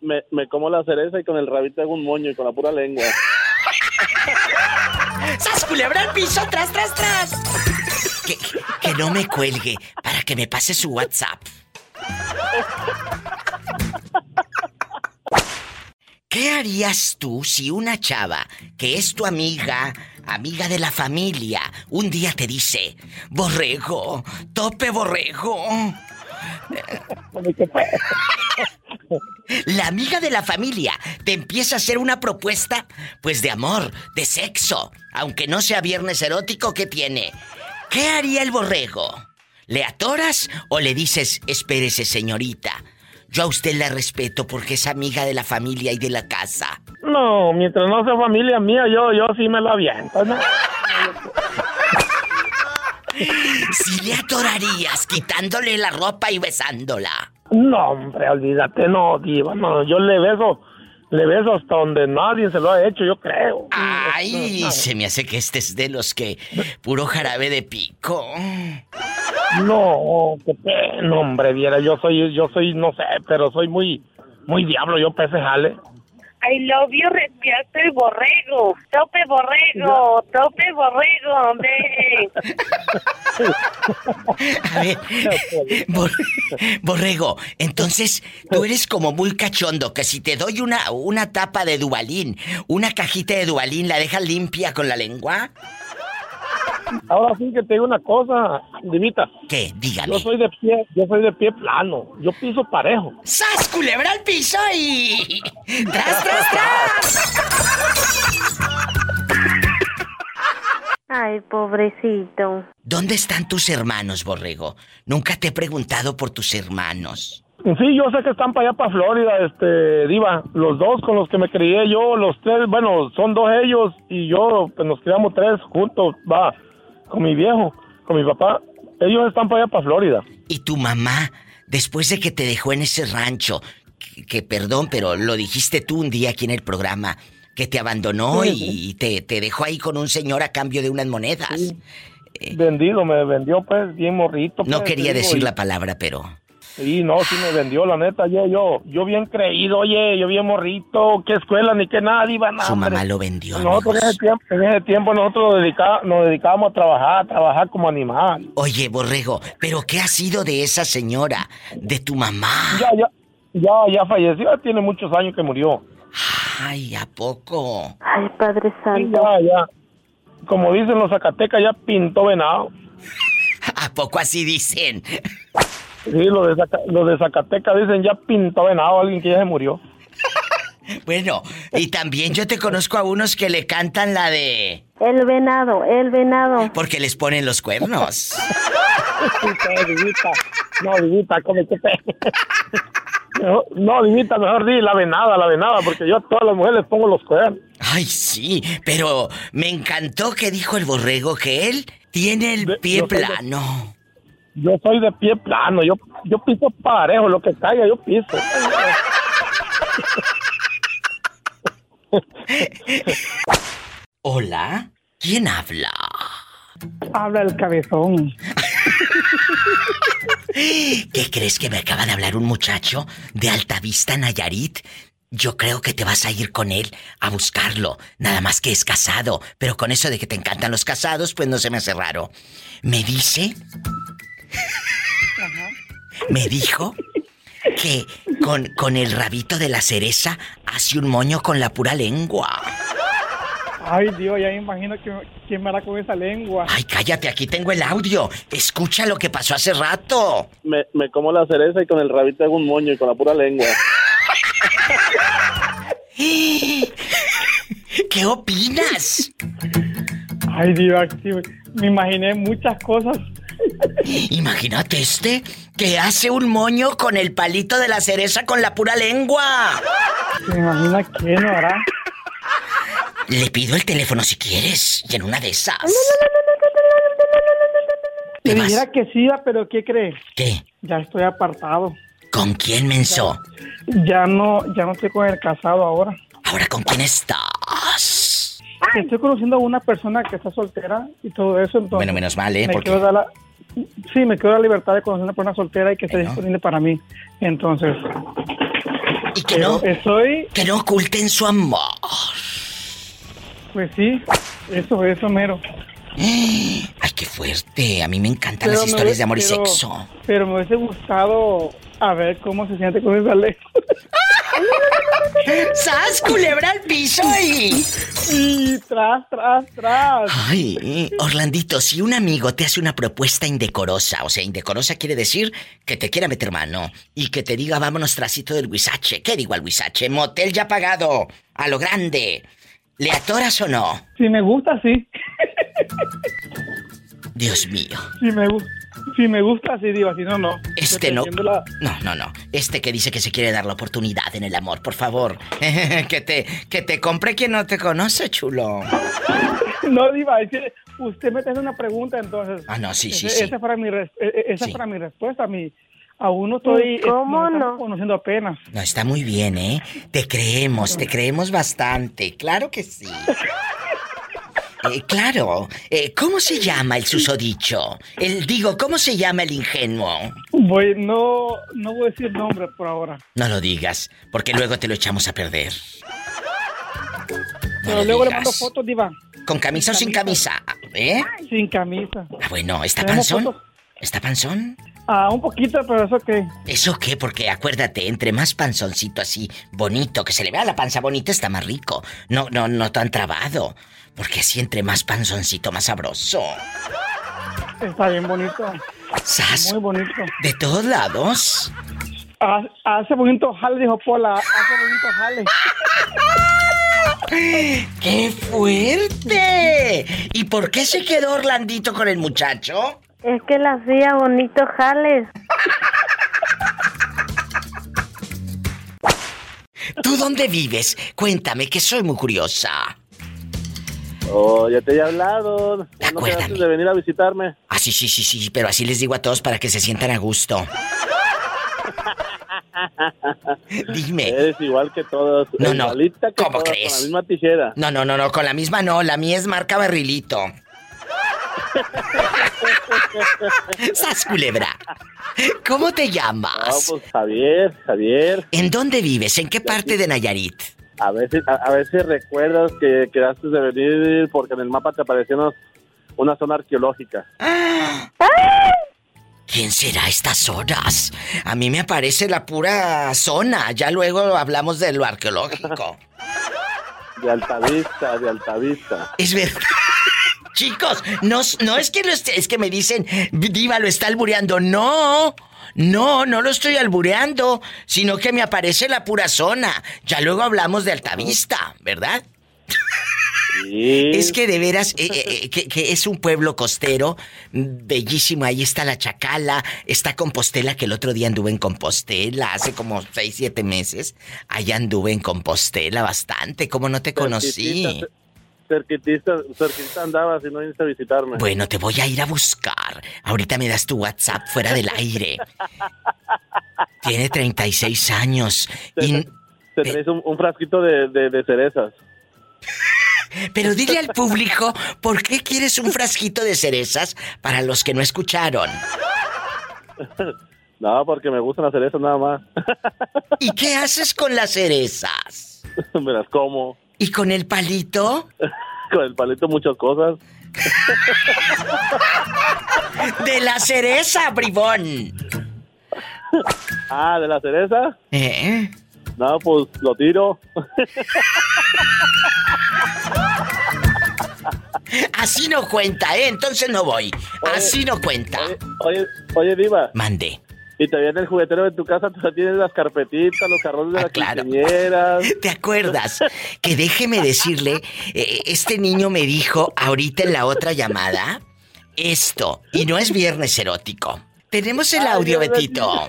Speaker 9: me, me como la cereza y con el rabito hago un moño y con la pura lengua.
Speaker 1: ¡Sas, culebra al piso! ¡Tras, tras, tras! Que, que no me cuelgue para que me pase su WhatsApp. ¿Qué harías tú si una chava que es tu amiga, amiga de la familia, un día te dice, borrego, tope borrego? La amiga de la familia te empieza a hacer una propuesta, pues de amor, de sexo, aunque no sea viernes erótico, ¿qué tiene? ¿Qué haría el borrego? ¿Le atoras o le dices, espérese señorita? Yo a usted la respeto porque es amiga de la familia y de la casa.
Speaker 11: No, mientras no sea familia mía, yo, yo sí me lo aviento, ¿no?
Speaker 1: Si le atorarías quitándole la ropa y besándola.
Speaker 11: No, hombre, olvídate, no, diva, no, yo le beso, le beso hasta donde nadie se lo ha hecho, yo creo.
Speaker 1: Ay,
Speaker 11: No,
Speaker 1: se me hace que este es de los que puro jarabe de pico.
Speaker 11: No, qué pena, hombre, viera, yo soy, yo soy, no sé, pero soy muy, muy diablo, yo pese jale.
Speaker 12: I love you, respierto el borrego. Tope borrego, tope borrego, hombre.
Speaker 1: A ver, Bor- Borrego, entonces tú eres como muy cachondo, que si te doy una, una tapa de Dubalín, una cajita de Dubalín, ¿la dejas limpia con la lengua?
Speaker 11: Ahora sí que te digo una cosa, divita.
Speaker 1: ¿Qué? Dígame.
Speaker 11: Yo soy de pie, yo soy de pie plano, yo piso parejo.
Speaker 1: ¡Sas, culebra al piso y... ¡Tras, tras, tras!
Speaker 7: Ay, pobrecito.
Speaker 1: ¿Dónde están tus hermanos, Borrego? Nunca te he preguntado por tus hermanos.
Speaker 11: Sí, yo sé que están para allá, para Florida, este, Diva. Los dos con los que me crié yo, los tres, bueno, son dos ellos y yo, pues nos criamos tres juntos, va, con mi viejo, con mi papá. Ellos están para allá, para Florida.
Speaker 1: ¿Y tu mamá, después de que te dejó en ese rancho, que, perdón, pero lo dijiste tú un día aquí en el programa, que te abandonó
Speaker 11: Sí,
Speaker 1: y, y te, te dejó ahí con un señor a cambio de unas monedas?
Speaker 11: Vendido, me vendió pues bien morrito.
Speaker 1: No
Speaker 11: pues,
Speaker 1: quería
Speaker 11: digo,
Speaker 1: decir
Speaker 11: y-
Speaker 1: la palabra, pero...
Speaker 11: Sí, no, sí me vendió, la neta, yo, yo, yo bien creído, oye, yo bien morrito, qué escuela ni qué nada, iba nada.
Speaker 1: Su mamá lo vendió,
Speaker 11: Nosotros en
Speaker 1: amigos.
Speaker 11: ese tiempo, en ese tiempo nosotros nos nos dedicábamos a trabajar, a trabajar como animal.
Speaker 1: Oye, Borrego, ¿pero qué ha sido de esa señora? ¿De tu mamá?
Speaker 11: Ya, ya, ya, ya falleció, tiene muchos años que murió.
Speaker 1: Ay, ¿a poco?
Speaker 7: Ay, Padre
Speaker 11: Sí,
Speaker 7: Santo.
Speaker 11: ya, ya. Como dicen los Zacatecas, ya pintó venado.
Speaker 1: ¿A poco así dicen?
Speaker 11: Sí, los de, Zaca- los de Zacatecas dicen ya pintó venado, alguien que ya se murió.
Speaker 1: Bueno, y también yo te conozco a unos que le cantan la de...
Speaker 7: El venado, el venado.
Speaker 1: Porque les ponen los cuernos.
Speaker 11: No, Divita, no, Divita, come que te... Mejor- no, Divita, mejor di la venada, la venada, porque yo a todas las mujeres les pongo los cuernos.
Speaker 1: Ay, sí, pero me encantó que dijo el borrego que él tiene el pie
Speaker 11: yo soy de-
Speaker 1: plano.
Speaker 11: Yo soy de pie plano, yo, yo piso parejo, lo que caiga yo piso.
Speaker 1: Hola, ¿quién habla?
Speaker 13: Habla el cabezón.
Speaker 1: ¿Qué crees que me acaba de hablar un muchacho de Altavista, Nayarit? Yo creo que te vas a ir con él a buscarlo. Nada más que es casado. Pero con eso de que te encantan los casados, pues no se me hace raro. Me dice. Me dijo que con, con el rabito de la cereza hace un moño con la pura lengua.
Speaker 13: Ay, Dios, ya me imagino que, quién me hará con esa lengua.
Speaker 1: Ay, cállate, aquí tengo el audio. Escucha lo que pasó hace rato.
Speaker 9: Me, me como la cereza y con el rabito hago un moño y con la pura lengua.
Speaker 1: ¿Qué opinas?
Speaker 13: Ay, Dios, me imaginé muchas cosas.
Speaker 1: Imagínate este que hace un moño con el palito de la cereza con la pura lengua.
Speaker 13: ¿Se imagina quién lo hará?
Speaker 1: Le pido el teléfono si quieres y en una de esas.
Speaker 13: Le dijera que sí, pero ¿qué cree?
Speaker 1: ¿Qué?
Speaker 13: Ya estoy apartado.
Speaker 1: ¿Con quién, menso?
Speaker 13: Ya no, ya no estoy con el casado ahora.
Speaker 1: ¿Ahora con quién estás?
Speaker 13: Estoy conociendo a una persona que está soltera y todo eso, entonces...
Speaker 1: Bueno, menos mal, ¿eh?
Speaker 13: Me
Speaker 1: Porque-
Speaker 13: quiero dar la... Sí, me dar la libertad de conocer a una persona soltera y que esté disponible para mí. Entonces...
Speaker 1: Y que no...
Speaker 13: Estoy...
Speaker 1: Que no oculten su amor.
Speaker 13: Pues sí, eso, eso mero.
Speaker 1: Ay, qué fuerte. A mí me encantan
Speaker 13: Pero
Speaker 1: las historias de amor y
Speaker 13: pero-
Speaker 1: sexo.
Speaker 13: Pero me hubiese gustado a ver cómo se siente con esa lengua.
Speaker 1: ¡Sas, culebra al piso y...
Speaker 13: Y tras, tras, tras.
Speaker 1: Ay, Orlandito, si un amigo te hace una propuesta indecorosa, o sea, indecorosa quiere decir que te quiera meter mano y que te diga vámonos trasito del huizache. ¿Qué digo al huizache? Motel ya pagado, a lo grande. ¿Le atoras o no?
Speaker 13: Si me gusta, sí.
Speaker 1: Dios mío.
Speaker 13: Si me, si me gusta, sí, digo, si no, no.
Speaker 1: Este no.
Speaker 13: La-
Speaker 1: No, no, no. Este que dice que se quiere dar la oportunidad en el amor, por favor. que te que te compre quien no te conoce, chulo.
Speaker 13: No, Diva, es que usted me hace una pregunta, entonces.
Speaker 1: Ah, no, sí, sí, sí.
Speaker 13: Esa para mi, eh, esa para mi respuesta. A mí, aún no estoy...
Speaker 7: ¿Cómo
Speaker 13: eh, nos
Speaker 7: no?
Speaker 13: conociendo apenas.
Speaker 1: No, está muy bien, ¿eh? Te creemos, te creemos bastante. Claro que sí. Eh, claro. Eh, ¿Cómo se llama el susodicho? El digo, ¿cómo se llama el ingenuo?
Speaker 13: Voy, no, no voy a decir nombre por ahora.
Speaker 1: No lo digas, porque luego te lo echamos a perder.
Speaker 13: Pero luego le
Speaker 1: digas.
Speaker 13: mando fotos, Diva.
Speaker 1: ¿Con camisa o sin camisa? ¿Eh?
Speaker 13: Sin camisa.
Speaker 1: Ah, bueno, ¿está panzón?
Speaker 13: fotos.
Speaker 1: ¿Está panzón?
Speaker 13: Ah, un poquito, pero eso que...
Speaker 1: ¿Eso qué? Porque acuérdate, entre más panzoncito así, bonito, que se le vea la panza bonita, está más rico. No, no, no tan trabado. Porque así entre más panzoncito, más sabroso.
Speaker 13: Está bien bonito.
Speaker 1: ¿Sas?
Speaker 13: Muy bonito.
Speaker 1: ¿De todos lados?
Speaker 13: Ha- Hace bonito jale, dijo Pola. Hace bonito jale.
Speaker 1: ¡Qué fuerte! ¿Y por qué se quedó Orlandito con el muchacho?
Speaker 7: Es que la hacía bonito jales.
Speaker 1: ¿Tú dónde vives? Cuéntame, que soy muy curiosa.
Speaker 9: Oh, ya te he hablado. No quedaste de venir a visitarme.
Speaker 1: Ah, sí, sí, sí, sí, pero así les digo a todos para que se sientan a gusto. Dime.
Speaker 9: Eres igual que todos.
Speaker 1: No, no.
Speaker 9: Que
Speaker 1: ¿Cómo
Speaker 9: todas,
Speaker 1: crees?
Speaker 9: Con la misma tijera.
Speaker 1: No, no, no, no, con la misma no, la mía es marca barrilito. ¡Sas culebra! ¿Cómo te
Speaker 9: No,
Speaker 1: llamas?
Speaker 9: pues Javier, Javier.
Speaker 1: ¿En dónde vives? ¿En qué parte de Nayarit?
Speaker 9: A si, a, si recuerdas que quedaste de venir porque en el mapa te apareció una, zona arqueológica.
Speaker 1: ¿Quién será a estas horas? A mí me aparece la pura zona. Ya luego hablamos de lo arqueológico.
Speaker 9: De Altavista, de Altavista.
Speaker 1: Es verdad. Chicos, no, no es que lo esté, es que me dicen, Diva lo está albureando. No, no, no lo estoy albureando, sino que me aparece la pura zona. Ya luego hablamos de Altavista, ¿verdad? Es que de veras, eh, eh, eh, que, que es un pueblo costero, bellísimo. Ahí está la Chacala, está Compostela, que el otro día anduve en Compostela, hace como seis, siete meses. Allá anduve en Compostela bastante, como no te conocí.
Speaker 9: Cerquitita, Cerquitita, cerquitita andabas y no viniste a visitarme.
Speaker 1: Bueno, te voy a ir a buscar. Ahorita me das tu WhatsApp fuera del aire. Tiene 36 años. Y...
Speaker 9: Te traes un, un frasquito de, de, de cerezas.
Speaker 1: Pero dile al público por qué quieres un frasquito de cerezas para los que no escucharon.
Speaker 9: No, porque me gustan las cerezas nada más.
Speaker 1: ¿Y qué haces con las cerezas?
Speaker 9: me las como.
Speaker 1: ¿Y con el palito?
Speaker 9: Con el palito muchas cosas.
Speaker 1: De la cereza, bribón.
Speaker 9: Ah, ¿de la cereza?
Speaker 1: ¿Eh?
Speaker 9: No, pues lo tiro.
Speaker 1: Así no cuenta, ¿eh? Entonces no voy. Así no cuenta.
Speaker 9: Oye, oye, Diva.
Speaker 1: Mande.
Speaker 9: Y te viene el juguetero de tu casa, tú tienes las carpetitas, los carrones de las quinceañeras.
Speaker 1: ¿Te acuerdas? Que déjeme decirle, eh, este niño me dijo ahorita en la otra llamada esto, y no es viernes erótico. Tenemos el audio, Betito.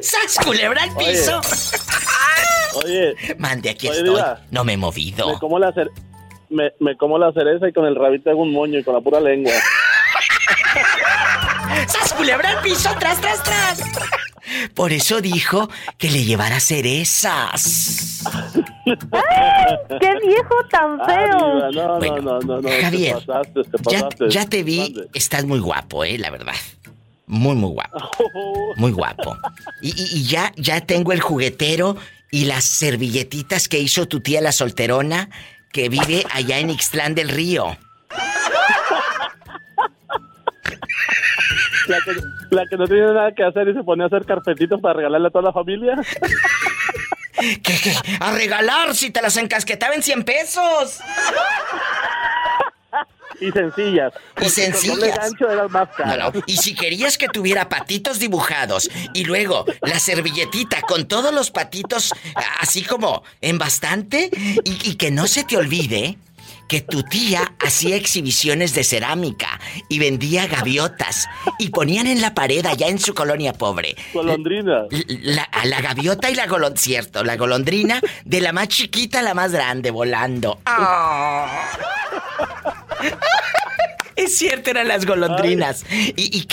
Speaker 1: ¡Sas, culebra al piso!
Speaker 9: Oye.
Speaker 1: Mande, aquí
Speaker 9: Oye,
Speaker 1: estoy. No me he movido.
Speaker 9: Me como, la me como la cereza y con el rabito hago un moño y con la pura lengua.
Speaker 1: ¡Sas, culebra al piso! ¡Tras, tras, tras! Por eso dijo que le llevara cerezas.
Speaker 7: ¡Qué viejo tan
Speaker 9: Ah,
Speaker 7: feo!
Speaker 9: No,
Speaker 1: Bueno,
Speaker 9: no, no, no, no.
Speaker 1: Javier,
Speaker 9: Te pasaste, te
Speaker 1: Ya, te vi, estás muy guapo, eh, la verdad. Muy, muy guapo. Muy guapo. Y, y- y ya, ya tengo el juguetero y las servilletitas que hizo tu tía la solterona que vive allá en Ixtlán del Río.
Speaker 9: La que, la que no tiene nada que hacer y se pone a hacer carpetitos para regalarle a toda la familia.
Speaker 1: ¿Qué, qué? A regalar si te las encasquetaba en 100 pesos.
Speaker 9: Y sencillas.
Speaker 1: Y sencillas.
Speaker 9: gancho eran más
Speaker 1: No,
Speaker 9: caras.
Speaker 1: no. Y si querías que tuviera patitos dibujados y luego la servilletita con todos los patitos así como en bastante y, y que no se te olvide que tu tía hacía exhibiciones de cerámica y vendía gaviotas y ponían en la pared allá en su colonia pobre.
Speaker 9: Golondrina.
Speaker 1: La, gaviota y la golondrina, cierto, la golondrina de la más chiquita a la más grande volando. Ah. Es cierto, eran las golondrinas. Y, y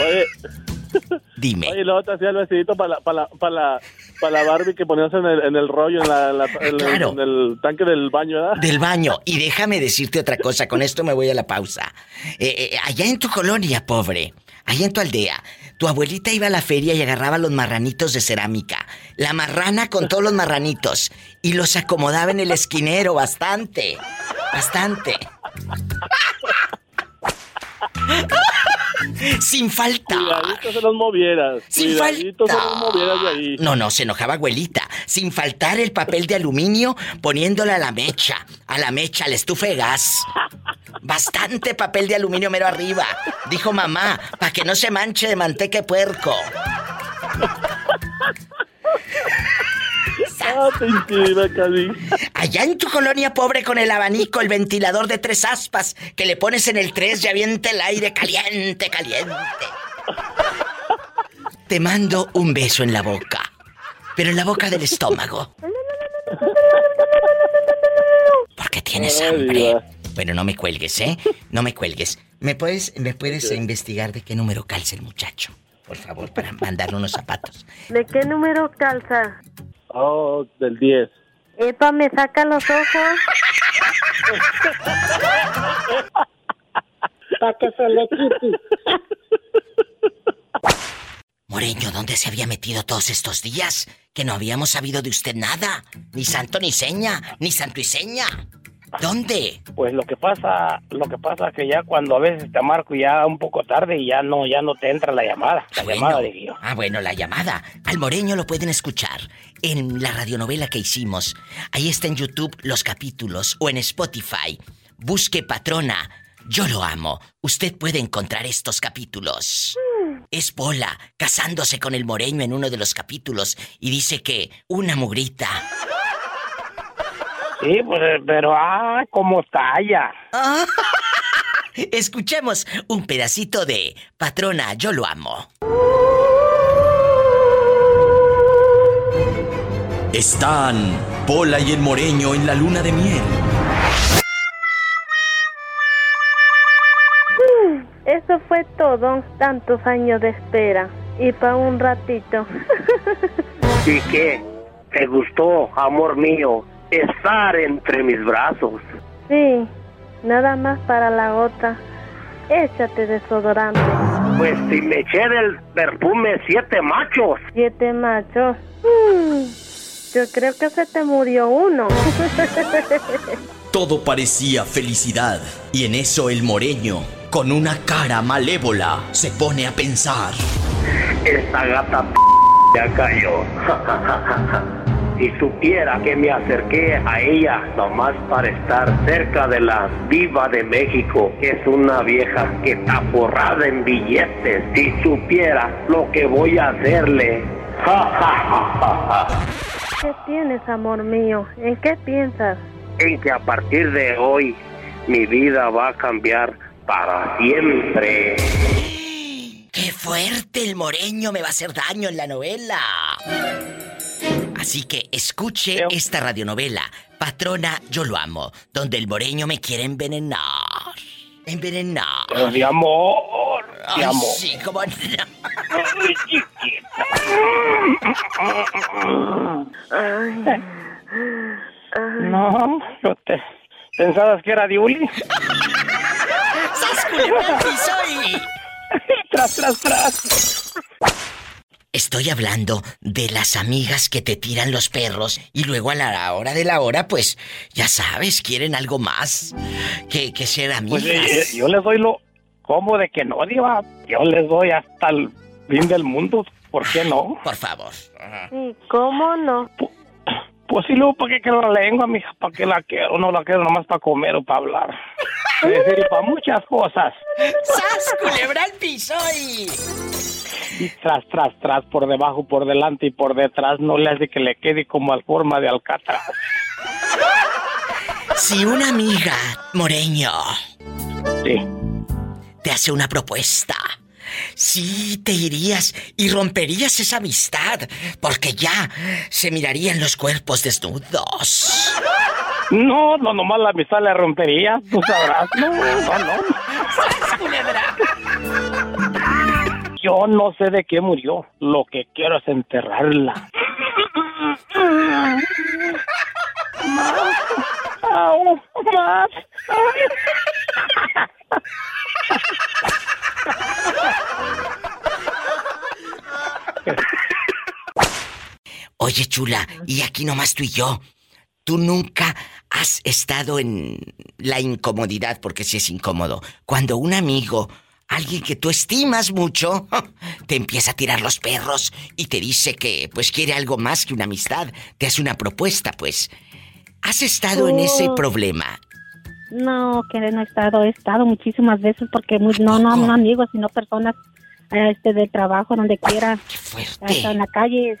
Speaker 9: Oye.
Speaker 1: Dime.
Speaker 9: Oye, luego te hacía el vestidito para la, para la, para la, para la Barbie que ponías en el, en el rollo, en, la, en la- en el-
Speaker 1: Claro.
Speaker 9: en el tanque del baño, ¿verdad?
Speaker 1: Del baño. Y déjame decirte otra cosa, con esto me voy a la pausa. Eh, eh, allá en tu colonia, pobre, allá en tu aldea, tu abuelita iba a la feria y agarraba los marranitos de cerámica. La marrana con todos los marranitos. Y los acomodaba en el esquinero bastante. Bastante. Sin falta.
Speaker 9: Cuidadito se los movieras.
Speaker 1: Sin
Speaker 9: Cuidadito se los movieras de ahí.
Speaker 1: No, no, se enojaba abuelita. Sin faltar el papel de aluminio poniéndole a la mecha. A la mecha, a la estufa de gas. Bastante papel de aluminio mero arriba. Dijo mamá, para que no se manche de manteca de puerco.
Speaker 9: Ah, te intima, Cali.
Speaker 1: Allá en tu colonia pobre con el abanico, el ventilador de tres aspas, que le pones en el tres y avienta el aire caliente, caliente. Te mando un beso en la boca, pero en la boca del estómago. Porque tienes hambre. Bueno, no me cuelgues, ¿eh? No me cuelgues. ¿Me puedes, me puedes investigar de qué número calza el muchacho? Por favor, para mandarle unos zapatos.
Speaker 7: ¿De qué número calza?
Speaker 9: Oh, del 10.
Speaker 7: Epa, me saca los ojos. Para que se le quite.
Speaker 1: Moreño, ¿dónde se había metido todos estos días? Que no habíamos sabido de usted nada. Ni santo ni seña, ni santo y seña. ¿Dónde?
Speaker 14: Pues lo que pasa, lo que pasa es que ya cuando a veces te marco ya un poco tarde y ya no, ya no te entra la llamada, la
Speaker 1: Bueno.
Speaker 14: llamada de.
Speaker 1: Ah, bueno, la llamada. Al Moreño lo pueden escuchar en la radionovela que hicimos. Ahí está en YouTube los capítulos o en Spotify. Busque patrona. Yo lo amo. Usted puede encontrar estos capítulos. Es Pola casándose con el Moreño en uno de los capítulos y dice que una mugrita
Speaker 14: Sí, pues, eh, pero, ah, cómo talla.
Speaker 1: Escuchemos un pedacito de Patrona, yo lo amo.
Speaker 15: Están Pola y el Moreño en la luna de miel.
Speaker 7: Eso fue todo, tantos años de espera. Y para un ratito.
Speaker 14: ¿Y qué? ¿Te gustó, amor mío, estar entre mis brazos?
Speaker 7: Sí, nada más para la otra. Échate desodorante.
Speaker 14: Pues si me eché del perfume siete machos.
Speaker 7: Siete machos. Mm, yo creo que se te murió uno.
Speaker 15: Todo parecía felicidad. Y en eso el Moreño, con una cara malévola, se pone a pensar.
Speaker 14: Esta gata p ya cayó. si supiera que me acerqué a ella nomás para estar cerca de la diva de México, que es una vieja que está forrada en billetes. Si supiera lo que voy a hacerle.
Speaker 7: ¿Qué tienes, amor mío? ¿En qué piensas?
Speaker 14: en que a partir de hoy mi vida va a cambiar para siempre.
Speaker 1: ¡Qué fuerte! El moreño me va a hacer daño en la novela. Así que escuche esta radionovela, Patrona, yo lo amo, donde el moreño me quiere envenenar. Envenenar.
Speaker 14: Pero de amor,
Speaker 1: Ay,
Speaker 14: de amor.
Speaker 1: sí, cómo no.
Speaker 14: No, yo te... ¿Pensabas que era Diuli?
Speaker 1: ¡Sas, culebra al piso y-
Speaker 14: tras, tras, tras.
Speaker 1: Estoy hablando de las amigas que te tiran los perros y luego a la hora de la hora, pues, ya sabes, quieren algo más que, que ser amigas.
Speaker 14: Pues eh, yo les doy lo... ¿Cómo de que no, Diva? Yo les doy hasta el fin del mundo. ¿Por qué no?
Speaker 1: Por favor.
Speaker 7: Sí, ¿cómo no?
Speaker 14: Pues sí, luego, ¿para qué quiero la lengua, mija? ¿Para qué la quiero? No la quiero nomás para comer o para hablar. Es decir, para muchas cosas.
Speaker 1: ¡Sas, culebra piso y...
Speaker 14: Y tras, tras, tras, por debajo, por delante y por detrás, no le hace que le quede como al forma de alcatraz.
Speaker 1: Si una amiga, Moreño,
Speaker 14: Sí.
Speaker 1: te hace una propuesta, sí te irías y romperías esa amistad, porque ya se mirarían los cuerpos desnudos.
Speaker 14: No, no, nomás la amistad le rompería, tú sabrás. No, no, no. Yo no sé de qué murió. Lo que quiero es enterrarla. Más. Au, más.
Speaker 1: Oye, chula, y aquí nomás tú y yo. Tú nunca has estado en la incomodidad, porque sí es incómodo. Cuando un amigo, alguien que tú estimas mucho, te empieza a tirar los perros y te dice que pues quiere algo más que una amistad, te hace una propuesta, pues. ¿Has estado en ese
Speaker 16: Oh.
Speaker 1: problema?
Speaker 16: No, que no he estado, he estado muchísimas veces porque muy- no, no, no amigos, sino personas eh, este del trabajo, donde quiera. Hasta en la calle,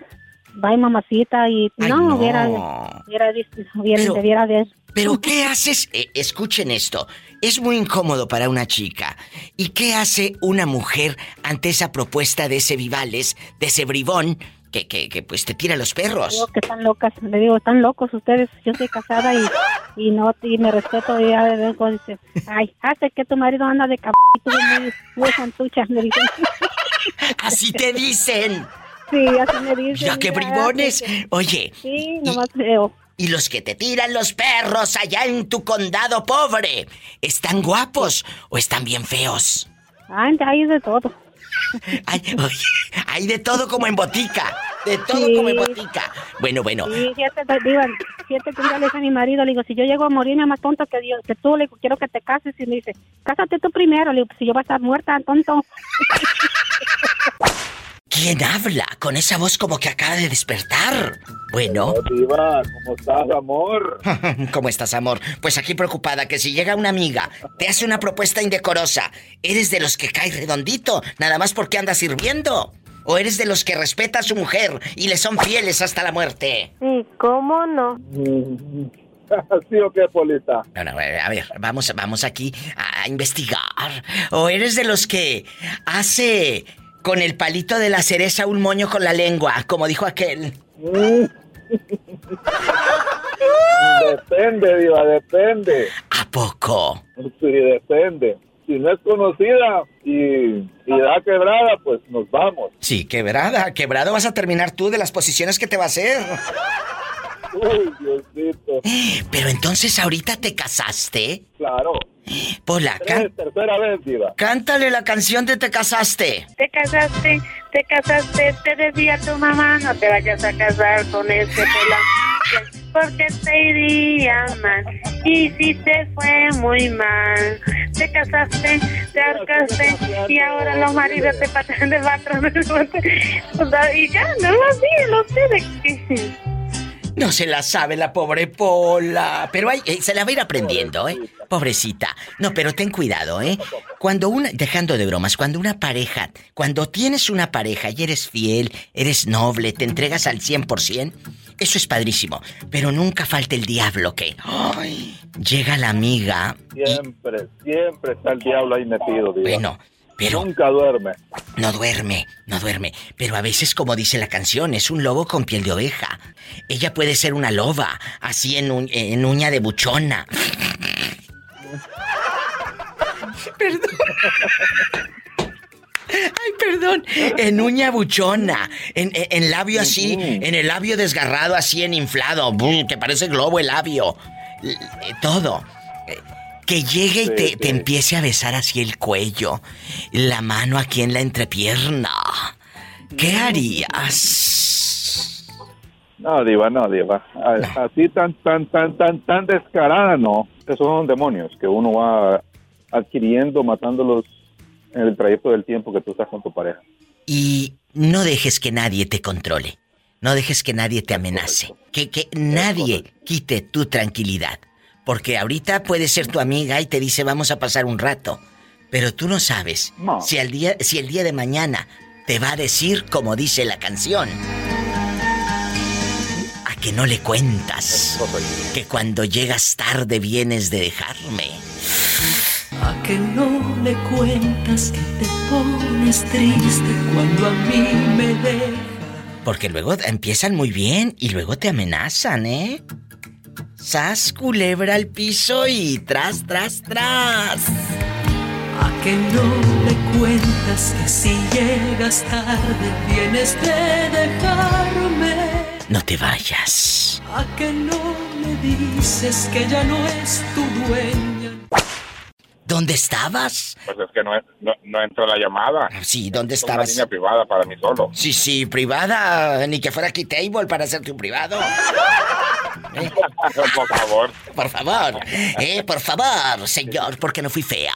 Speaker 16: va mamacita y
Speaker 1: Ay,
Speaker 16: no,
Speaker 1: no.
Speaker 16: hubiera, hubiera, hubiera-
Speaker 1: Pero-
Speaker 16: debiera ver.
Speaker 1: ¿Pero qué haces? Eh, escuchen esto. Es muy incómodo para una chica. ¿Y qué hace una mujer ante esa propuesta de ese Vivales, de ese bribón, que, que, que pues te tira los perros?
Speaker 16: Digo que están locas, le digo, están locos ustedes. Yo soy casada y, y no, y me respeto. Y en cuando dice, ay, hace que tu marido anda de cabrón y tú muy, santucha, me dicen.
Speaker 1: Así te dicen.
Speaker 16: Sí, así me dicen. Ya,
Speaker 1: bribones.
Speaker 16: que-
Speaker 1: Oye,
Speaker 16: Sí, nomás veo.
Speaker 1: ¿y los que te tiran los perros allá en tu condado pobre? ¿Están guapos o están bien feos?
Speaker 16: Ay, hay de todo.
Speaker 1: Ay, oye, hay de todo como en botica. De todo
Speaker 16: Sí.
Speaker 1: como en botica. Bueno, bueno.
Speaker 16: Sí, fíjate, te digo, fíjate que un día le dije a mi marido, le digo, si yo llego a morirme más tonto que, Dios, que tú, le digo, quiero que te cases. Y me dice, cásate tú primero. Le digo, "Pues si yo voy a estar muerta, tonto.
Speaker 1: ¿Quién habla con esa voz como que acaba de despertar? Bueno.
Speaker 17: Diva, ¿cómo estás, amor?
Speaker 1: ¿Cómo estás, amor? Pues aquí preocupada que si llega una amiga, te hace una propuesta indecorosa, ¿eres de los que cae redondito nada más porque anda sirviendo? ¿O eres de los que respeta a su mujer y le son fieles hasta la muerte?
Speaker 7: Sí, ¿cómo no?
Speaker 17: ¿Sí o qué, Polita?
Speaker 1: No, no, a ver, vamos, vamos aquí a investigar. ¿O eres de los que hace con el palito de la cereza un moño con la lengua, como dijo aquel?
Speaker 17: Depende, Diva, depende.
Speaker 1: ¿A poco?
Speaker 17: Sí, depende. Si no es conocida y, y da quebrada, pues nos vamos.
Speaker 1: Sí, quebrada, quebrado vas a terminar tú de las posiciones que te va a hacer.
Speaker 17: Uy, Diosito.
Speaker 1: Pero entonces ahorita te casaste.
Speaker 17: Claro.
Speaker 1: Pola, can-
Speaker 17: Tres, tercera vez, Diva.
Speaker 1: cántale la canción de Te casaste.
Speaker 12: Te casaste, te casaste, te decía tu mamá, no te vayas a casar con ese pelón, porque te iría mal. Y si te fue muy mal, te casaste, te arcaste, y ahora los maridos te pasan de patrón. Y ya, no lo sé, no sé de qué.
Speaker 1: No se la sabe la pobre Pola. Pero hay, eh, se la va a ir aprendiendo, ¿eh? Pobrecita. No, pero ten cuidado, ¿eh? Cuando una, dejando de bromas, cuando una pareja, cuando tienes una pareja y eres fiel, eres noble, te entregas al 100%, eso es padrísimo. Pero nunca falta el diablo que... ¡ay! llega la amiga.
Speaker 17: Siempre, siempre está el diablo ahí metido, Diva.
Speaker 1: Bueno, pero...
Speaker 17: Nunca duerme.
Speaker 1: No duerme, no duerme. Pero a veces, como dice la canción, es un lobo con piel de oveja. Ella puede ser una loba, así en, un- en uña de buchona. Perdón. Ay, perdón. En uña buchona. En, en- en labio así. En el labio desgarrado así en inflado. Bum, que parece globo el labio. L- eh, todo. Que llegue y
Speaker 17: Sí,
Speaker 1: te,
Speaker 17: sí.
Speaker 1: te empiece a besar así el cuello. La mano aquí en la entrepierna. ¿Qué harías?
Speaker 17: No, Diva, no, Diva. Así tan, tan, tan, tan, tan descarada, no. Esos son demonios que uno va adquiriendo, matándolos en el trayecto del tiempo que tú estás con tu pareja.
Speaker 1: Y no dejes que nadie te controle. No dejes que nadie te amenace. Que, que nadie quite tu tranquilidad. Porque ahorita puede ser tu amiga y te dice vamos a pasar un rato. Pero tú no sabes si, al día, si el día de mañana te va a decir como dice la canción. A que no le cuentas. Que cuando llegas tarde vienes de dejarme.
Speaker 10: A que no le cuentas que te pones triste cuando a mí me dejas.
Speaker 1: Porque luego empiezan muy bien y luego te amenazan, ¿eh? Sas, culebra al piso y tras, tras, tras.
Speaker 10: A que no le cuentas que si llegas tarde vienes de dejarme.
Speaker 1: No te vayas.
Speaker 10: A que no le dices que ya no es tu dueña.
Speaker 1: ¿Dónde estabas?
Speaker 18: Pues es que no, no, no entró la llamada.
Speaker 1: Sí, ¿dónde
Speaker 18: Es una
Speaker 1: estabas?
Speaker 18: línea privada para mí solo.
Speaker 1: Sí, sí, privada. Ni que fuera aquí table para hacerte un privado. ¿Eh?
Speaker 18: Por favor.
Speaker 1: Por favor. Eh, por favor, señor, porque no fui fea.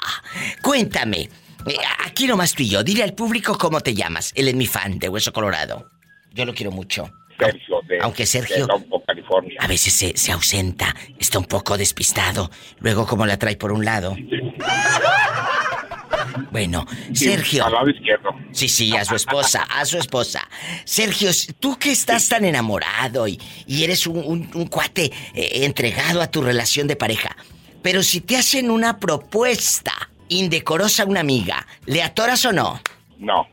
Speaker 1: Cuéntame. eh, aquí nomás tú y yo. Dile al público cómo te llamas. Él es mi fan de Hueso Colorado. Yo lo quiero mucho.
Speaker 18: Sergio de,
Speaker 1: Aunque Sergio-
Speaker 18: de Lombo, California.
Speaker 1: A veces se, se ausenta, está un poco despistado. Luego, como la trae por un lado. Bueno, Sergio.
Speaker 18: Al lado izquierdo.
Speaker 1: Sí, sí, a su esposa, a su esposa. Sergio, tú que estás tan enamorado y, y eres un, un- un cuate eh, entregado a tu relación de pareja, pero si te hacen una propuesta indecorosa a una amiga, ¿le atoras o no?
Speaker 18: No.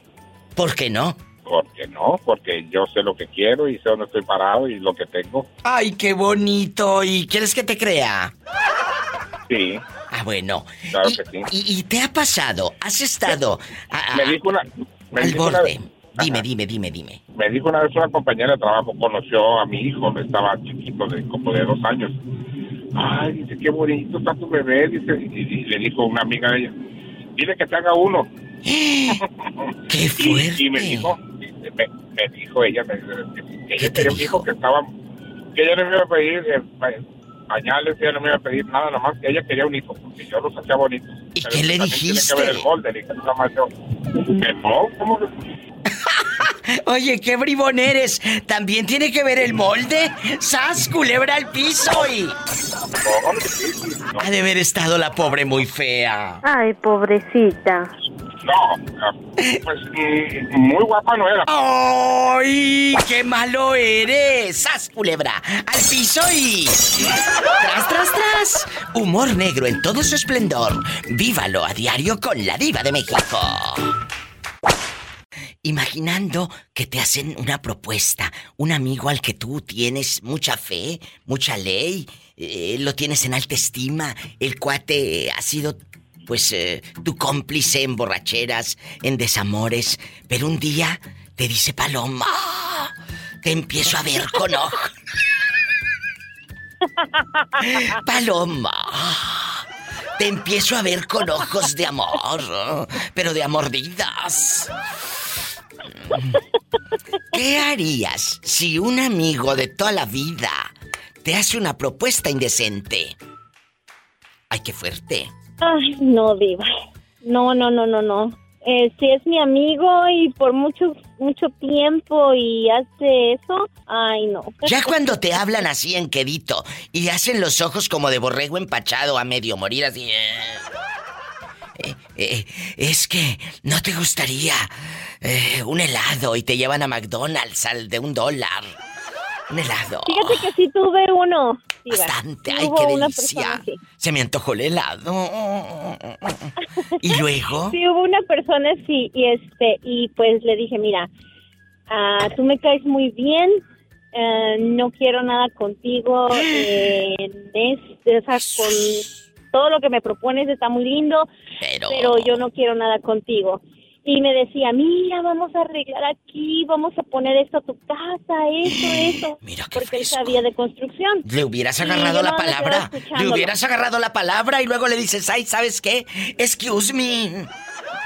Speaker 1: ¿Por qué no?
Speaker 18: Porque no, porque yo sé lo que quiero y sé dónde estoy parado y lo que tengo.
Speaker 1: Ay, qué bonito. ¿Y quieres que te crea?
Speaker 18: Sí.
Speaker 1: Ah, bueno.
Speaker 18: Claro
Speaker 1: y,
Speaker 18: que sí.
Speaker 1: y- y te ha pasado? ¿Has estado a-
Speaker 18: Me dijo una... Me
Speaker 1: al
Speaker 18: dijo una
Speaker 1: borde?
Speaker 18: vez-
Speaker 1: Dime, dime, dime, dime.
Speaker 18: Me dijo una vez una compañera de trabajo, conoció a mi hijo, estaba chiquito, de como de dos años. Ay, dice, qué bonito está tu bebé, dice, y, y le dijo una amiga de ella, dile que te haga uno.
Speaker 1: ¡Qué
Speaker 18: fuerte! Y, me dijo, me, me dijo ella, me- que ella quería un hijo que estaba, que ella no me iba a pedir eh, pa- pañales, ella no me iba a pedir nada, nomás que ella quería un hijo, porque yo los hacía bonitos. ¿Y
Speaker 1: qué le dijiste?
Speaker 18: Tiene que ver el molde, le dije, "No, macho". Que no, ¿cómo que-
Speaker 1: Oye, qué bribón eres. ¿También tiene que ver el molde? ¡Sas, culebra al piso y... Ha de haber estado la pobre muy fea.
Speaker 7: Ay, pobrecita.
Speaker 18: No, pues mm, muy guapa no era.
Speaker 1: ¡Ay! ¡Qué malo eres! ¡Sas, culebra! ¡Al piso y. ¡Tras, tras, tras! Humor negro en todo su esplendor. Vívalo a diario con la Diva de México. Imaginando que te hacen una propuesta, un amigo al que tú tienes mucha fe, mucha ley, eh, lo tienes en alta estima, el cuate ha sido pues eh, tu cómplice en borracheras, en desamores, pero un día te dice Paloma, te empiezo a ver con ojos. Paloma, te empiezo a ver con ojos de amor, pero de amordidas. ¿Qué harías si un amigo de toda la vida te hace una propuesta indecente? Ay, qué fuerte.
Speaker 19: Ay, no, Diva. No, no, no, no, no. Eh, si es mi amigo y por mucho, mucho tiempo y hace eso, ay, no.
Speaker 1: Ya cuando te hablan así en quedito y hacen los ojos como de borrego empachado a medio morir así. eh, eh, eh, es que no te gustaría eh, un helado y te llevan a McDonald's al de un dólar. Un helado.
Speaker 19: Fíjate que sí tuve uno.
Speaker 1: Bastante.
Speaker 19: Sí
Speaker 1: Ay,
Speaker 19: hubo
Speaker 1: qué delicia.
Speaker 19: persona.
Speaker 1: Se me antojó el helado. ¿Y luego?
Speaker 19: Sí, hubo una persona así y este y pues le dije, mira, ah, tú me caes muy bien, eh, no quiero nada contigo, eh, es- o sea, con todo lo que me propones está muy lindo,
Speaker 1: pero...
Speaker 19: yo no quiero nada contigo. Y me decía, mira, vamos a arreglar aquí, vamos a poner esto a tu casa, eso, eso. porque él sabía de construcción.
Speaker 1: Le hubieras agarrado la palabra. Le hubieras agarrado la palabra y luego le dices, ay, ¿sabes qué? Excuse me.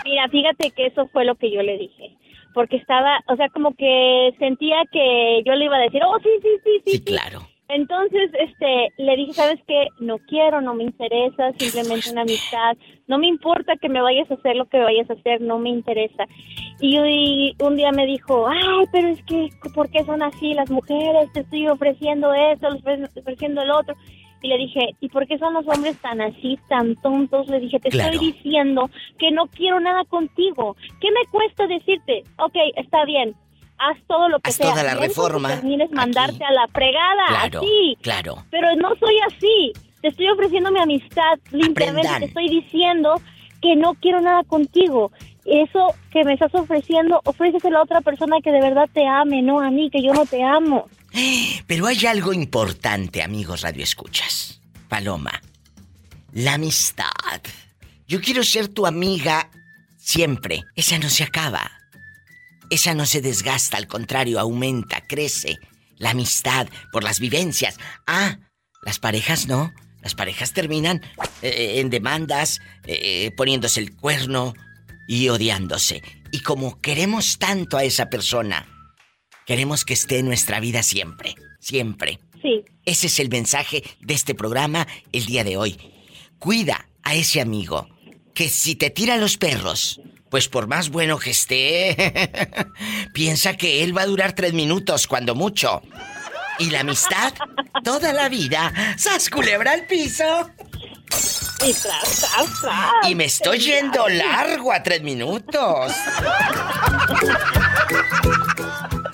Speaker 19: Mira, fíjate que eso fue lo que yo le dije. Porque estaba, o sea, como que sentía que yo le iba a decir, oh, sí, sí, sí, sí.
Speaker 1: Sí, claro.
Speaker 19: Entonces, este, le dije, ¿sabes qué? No quiero, no me interesa, simplemente una amistad. No me importa que me vayas a hacer lo que vayas a hacer, no me interesa. Y, y un día me dijo, ay, pero es que, ¿por qué son así las mujeres? Te estoy ofreciendo esto, les estoy ofreciendo el otro. Y le dije, ¿y por qué son los hombres tan así, tan tontos? Le dije, te
Speaker 1: Claro.
Speaker 19: estoy diciendo que no quiero nada contigo. ¿Qué me cuesta decirte? Ok, está bien. Haz todo lo que
Speaker 1: Haz
Speaker 19: sea.
Speaker 1: toda la
Speaker 19: Pienso
Speaker 1: reforma
Speaker 19: termines mandarte a la fregada,
Speaker 1: Claro,
Speaker 19: así.
Speaker 1: claro.
Speaker 19: Pero no soy así. Te estoy ofreciendo mi amistad limpiamente. Te estoy diciendo que no quiero nada contigo. Eso que me estás ofreciendo, ofréceselo a otra persona que de verdad te ame, no a mí, que yo no te amo.
Speaker 1: Pero hay algo importante, amigos radioescuchas. Paloma, la amistad. Yo quiero ser tu amiga siempre. Esa no se acaba. Esa no se desgasta, al contrario, aumenta, crece. La amistad por las vivencias. Ah, las parejas no. Las parejas terminan eh, en demandas, eh, poniéndose el cuerno y odiándose. Y como queremos tanto a esa persona, queremos que esté en nuestra vida siempre, siempre.
Speaker 19: Sí.
Speaker 1: Ese es el mensaje de este programa el día de hoy. Cuida a ese amigo que si te tira los perros, pues por más bueno que esté, piensa que él va a durar tres minutos, cuando mucho. Y la amistad, toda la vida. ¡Sas culebra al piso!
Speaker 19: Y tras, tras, tras.
Speaker 1: Y me estoy yendo largo a tres minutos.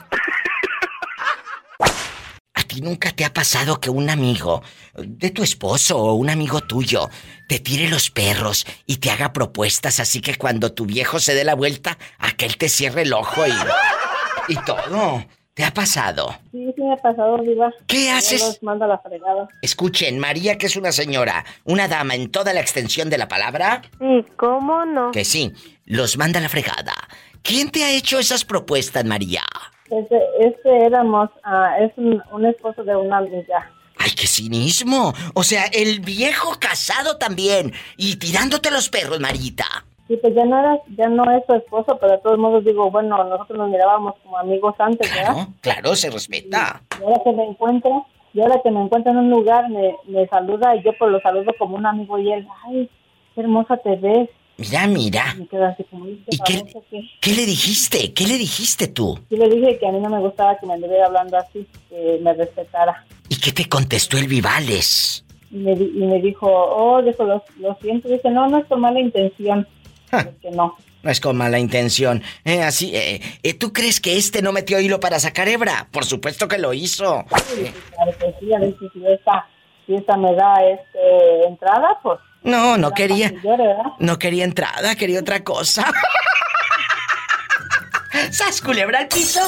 Speaker 1: ¿A ti nunca te ha pasado que un amigo de tu esposo o un amigo tuyo te tire los perros y te haga propuestas así que cuando tu viejo se dé la vuelta, aquel te cierre el ojo y, y todo? ¿Te ha pasado?
Speaker 19: Sí, sí me ha pasado, Diva.
Speaker 1: ¿Qué haces?
Speaker 19: los manda a la fregada.
Speaker 1: Escuchen, María, que es una señora, una dama en toda la extensión de la palabra,
Speaker 7: ¿Y cómo no?
Speaker 1: que sí, los manda a la fregada. ¿Quién te ha hecho esas propuestas, María?
Speaker 3: Este, este éramos, ah, es un, un esposo de una amiga.
Speaker 1: ¡Ay, qué cinismo! O sea, el viejo casado también. Y tirándote los perros, Marita.
Speaker 3: Sí, pues ya no era, ya no es su esposo, pero de todos modos digo, bueno, nosotros nos mirábamos como amigos antes, ¿verdad?
Speaker 1: Claro, se respeta.
Speaker 3: Y ahora que me encuentra, y ahora que me encuentra en un lugar, me, me saluda y yo pues lo saludo como un amigo y él, ay, qué hermosa te ves.
Speaker 1: Mira, mira.
Speaker 3: Me quedo así como, ¿y
Speaker 1: ¿Y qué, qué le dijiste? ¿Qué le dijiste tú?
Speaker 3: Sí le dije que a mí no me gustaba que me anduviera hablando así, que me respetara.
Speaker 1: ¿Y qué te contestó el Vivales?
Speaker 3: Y me, y me dijo, oh, dijo, lo, lo siento. Dice, no, no es por mala intención. Es que no.
Speaker 1: No es con mala intención. Eh, así, eh, eh, ¿tú crees que este no metió hilo para sacar hebra? Por supuesto que lo hizo.
Speaker 3: Sí, claro que sí, a ver si si esta, si esta me da este, entrada, pues...
Speaker 1: No, no quería. No quería entrada, quería otra cosa. ¡Sas culebra al piso!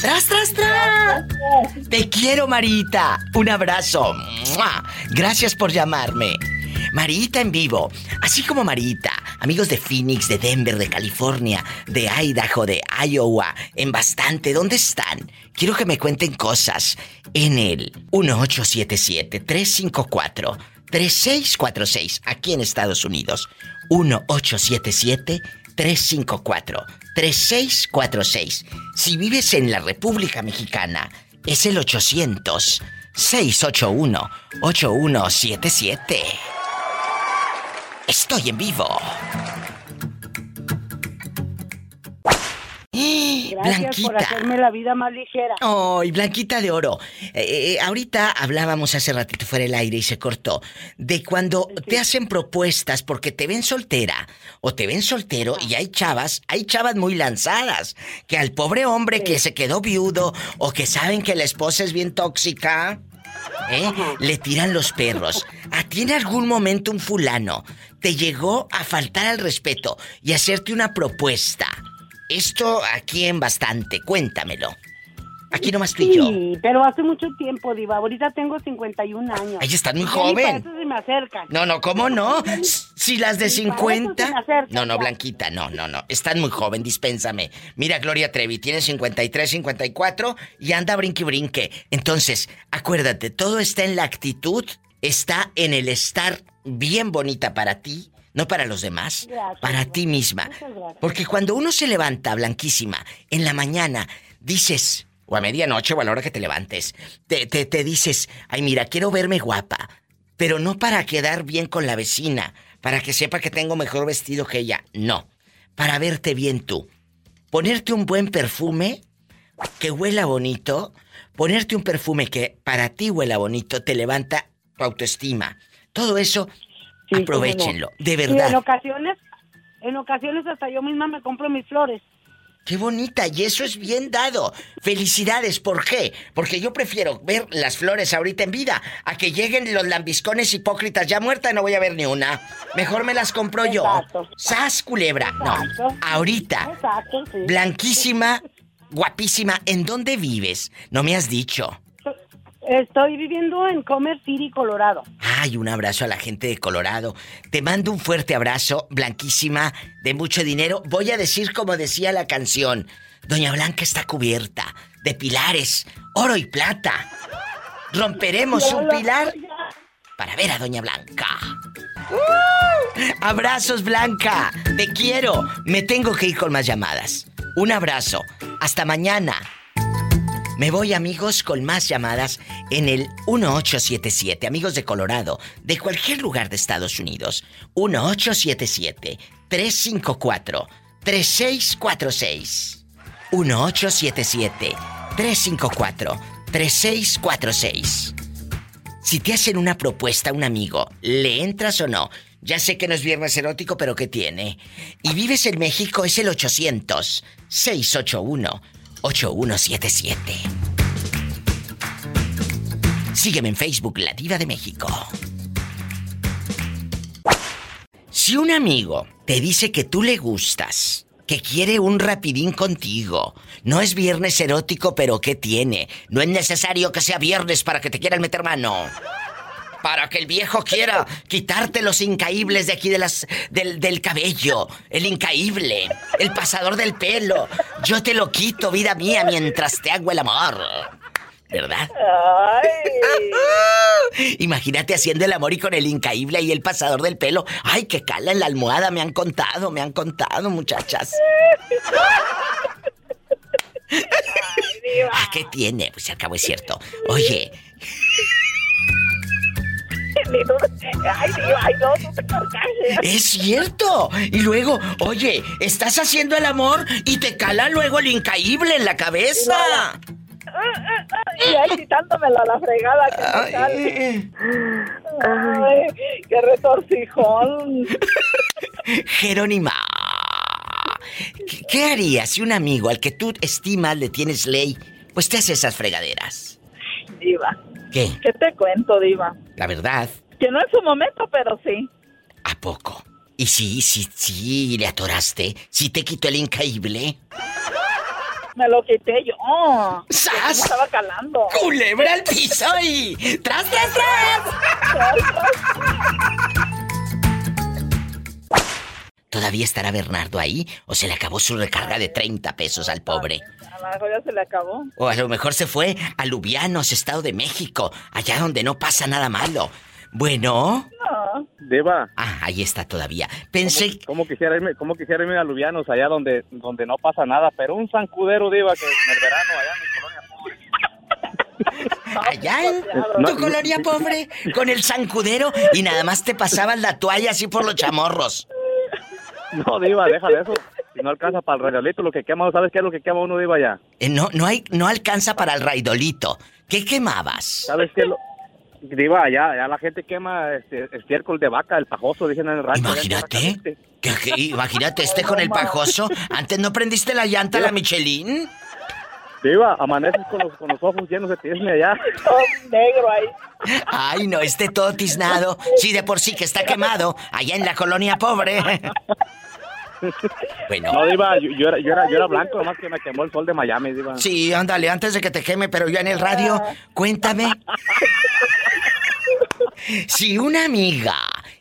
Speaker 1: ¡Tras, tras, tras! Te quiero, Marita. Un abrazo. ¡Mua! Gracias por llamarme. Marita en vivo. Así como Marita, amigos de Phoenix, de Denver, de California, de Idaho, de Iowa, en bastante, ¿dónde están? Quiero que me cuenten cosas en el 1877-354-3646, aquí en Estados Unidos. 1877-354-3646. Si vives en la República Mexicana, es el 800-681-8177. Estoy en vivo.
Speaker 3: Gracias por
Speaker 1: Blanquita.
Speaker 3: hacerme la vida más ligera.
Speaker 1: ¡Ay, Blanquita de Oro! Eh, eh, ahorita hablábamos hace ratito fuera del aire y se cortó. De cuando te hacen propuestas porque te ven soltera o te ven soltero y hay chavas, hay chavas muy lanzadas. Que al pobre hombre que se quedó viudo o que saben que la esposa es bien tóxica, ¿eh? le tiran los perros. ¿A ti en algún momento un fulano te llegó a faltar al respeto y hacerte una propuesta? Esto aquí en bastante, cuéntamelo. Aquí nomás tú y yo.
Speaker 3: Sí, pero hace mucho tiempo, Diva. Ahorita tengo 51 años.
Speaker 1: Ay, estás muy joven.
Speaker 3: para eso se me acercan.
Speaker 1: No, no, ¿cómo no? Si las de
Speaker 3: Ni para eso se
Speaker 1: 50.
Speaker 3: me acercan,
Speaker 1: No, no. Blanquita, no, no, no. Estás muy joven, dispénsame. Mira, Gloria Trevi tiene 53, 54 y anda brinque brinque. Entonces, acuérdate, todo está en la actitud, está en el estar bien bonita para ti, no para los demás,
Speaker 3: Gracias,
Speaker 1: para ti misma. Porque cuando uno se levanta blanquísima en la mañana, dices, o a medianoche o a la hora que te levantes, te, te, te dices, ay mira, quiero verme guapa, pero no para quedar bien con la vecina, para que sepa que tengo mejor vestido que ella, no, para verte bien tú. Ponerte un buen perfume que huela bonito, ponerte un perfume que para ti huela bonito, te levanta tu autoestima. Todo eso, aprovechenlo, de
Speaker 3: Y
Speaker 1: verdad.
Speaker 3: en ocasiones, en ocasiones hasta yo misma me compro mis flores.
Speaker 1: Qué bonita, y eso es bien dado. Felicidades, ¿por qué? Porque yo prefiero ver las flores ahorita en vida a que lleguen los lambiscones hipócritas ya muerta, no voy a ver ni una. Mejor me las compro yo. ¡Sas, culebra! No, ahorita,
Speaker 3: Exacto, sí.
Speaker 1: blanquísima, guapísima, ¿en dónde vives? No me has dicho.
Speaker 3: Estoy viviendo en Comer City, Colorado.
Speaker 1: Ay, un abrazo a la gente de Colorado. Te mando un fuerte abrazo, blanquísima, de mucho dinero. Voy a decir como decía la canción. Doña Blanca está cubierta de pilares, oro y plata. Romperemos un pilar para ver a Doña Blanca. ¡Uh! Abrazos, Blanca. Te quiero. Me tengo que ir con más llamadas. Un abrazo. Hasta mañana. Me voy, amigos, con más llamadas en el 1877. Amigos de Colorado, de cualquier lugar de Estados Unidos. 1877-354-3646. 1877-354-3646. Si te hacen una propuesta a un amigo, ¿le entras o no? Ya sé que no es viernes erótico, pero ¿qué tiene? Y vives en México, es el 800-681-8177. Sígueme en Facebook, La Diva de México. Si un amigo te dice que tú le gustas, que quiere un rapidín contigo, no es viernes erótico, pero ¿qué tiene? No es necesario que sea viernes para que te quieran meter mano. Para que el viejo quiera quitarte los incaíbles de aquí de las, del, del cabello. El incaíble. El pasador del pelo. Yo te lo quito, vida mía, mientras te hago el amor. ¿Verdad? Imagínate haciendo el amor y con el incaíble y el pasador del pelo. Ay, que cala en la almohada, me han contado, me han contado, muchachas. Ah, ¿qué tiene? Pues al cabo es cierto. Oye,
Speaker 12: Ay, Diva, ay, no, no te carcajes.
Speaker 1: es cierto. Y luego, oye, estás haciendo el amor y te cala luego el incaíble en la cabeza.
Speaker 12: Y ahí quitándomela la fregada que me sale. Ay, qué retorcijón.
Speaker 1: Jerónima. ¿Qué, qué harías si un amigo al que tú estimas le tienes ley, pues te hace esas fregaderas?
Speaker 20: Diva.
Speaker 1: ¿Qué?
Speaker 20: ¿Qué te cuento, Diva?
Speaker 1: La verdad.
Speaker 20: Que no es su momento, pero sí.
Speaker 1: ¿A poco? Y sí, sí, sí, le atoraste. Sí te quitó el increíble.
Speaker 20: Me lo quité yo.
Speaker 1: ¡Sas!
Speaker 20: Estaba calando.
Speaker 1: ¡Culebra al piso y... ¡Tras, tras, tras! ¿Todavía estará Bernardo ahí? ¿O se le acabó su recarga de 30 pesos al pobre?
Speaker 20: A lo mejor ya se le acabó.
Speaker 1: O a lo mejor se fue a Lubianos, Estado de México, allá donde no pasa nada malo. Bueno.
Speaker 20: No.
Speaker 21: Diva.
Speaker 1: Ah, ahí está todavía. Pensé.
Speaker 21: ¿Cómo, cómo quisiera irme, cómo quisiera irme a Lubianos, allá donde, donde no pasa nada? Pero un zancudero, Diva, que en el verano, allá en mi colonia
Speaker 1: Allá en tu colonia pobre, con el zancudero y nada más te pasabas la toalla así por los chamorros.
Speaker 21: No, Diva, deja de eso. Si no alcanza para el regalito, lo que quema, ¿sabes qué es lo que quema uno, Diva, allá?
Speaker 1: Eh, no, no hay, no alcanza para el raidolito. ¿Qué quemabas?
Speaker 21: ¿Sabes qué? Lo... Diva, allá, allá la gente quema este, estiércol de vaca, el pajoso, dicen en el rancho.
Speaker 1: Imagínate. ¿Qué, qué? Imagínate este con el pajoso. ¿Antes no prendiste la llanta a la Michelin?
Speaker 21: Diva, amaneces con los, con los ojos llenos de tiesme allá.
Speaker 20: Todo negro ahí.
Speaker 1: Ay, no, esté todo tiznado. Sí, de por sí que está quemado. Allá en la colonia pobre. Bueno.
Speaker 21: No, Diva, yo, yo era, yo, era, yo era blanco, nomás que me quemó el sol de Miami, Diva.
Speaker 1: Sí, ándale, antes de que te queme, pero yo en el radio, cuéntame. Si una amiga,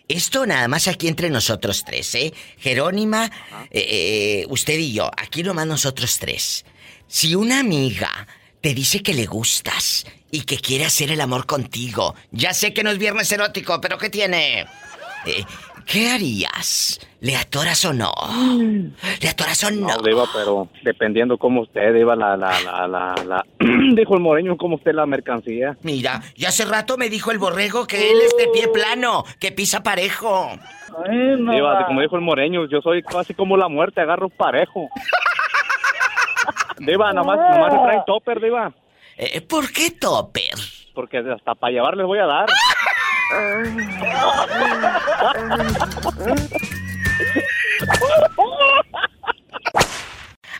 Speaker 1: esto nada más aquí entre nosotros tres, ¿eh? Jerónima, eh, eh, usted y yo, aquí nomás nosotros tres. Si una amiga te dice que le gustas y que quiere hacer el amor contigo, ya sé que no es viernes erótico, pero ¿qué tiene? Eh, ¿Qué harías? ¿Le atoras o no? ¿Le atoras o no?
Speaker 21: No, Diva, pero dependiendo cómo usted, Diva, la, la, la, la, la... Dijo el moreño, cómo usted la mercancía.
Speaker 1: Mira, ya hace rato me dijo el borrego que él es de pie plano, que pisa parejo.
Speaker 21: Diva, como dijo el moreño, yo soy casi como la muerte, agarro parejo. Diva, nada más, nada más se trae topper, Diva.
Speaker 1: Eh, ¿Por qué topper?
Speaker 21: Porque hasta para llevar les voy a dar.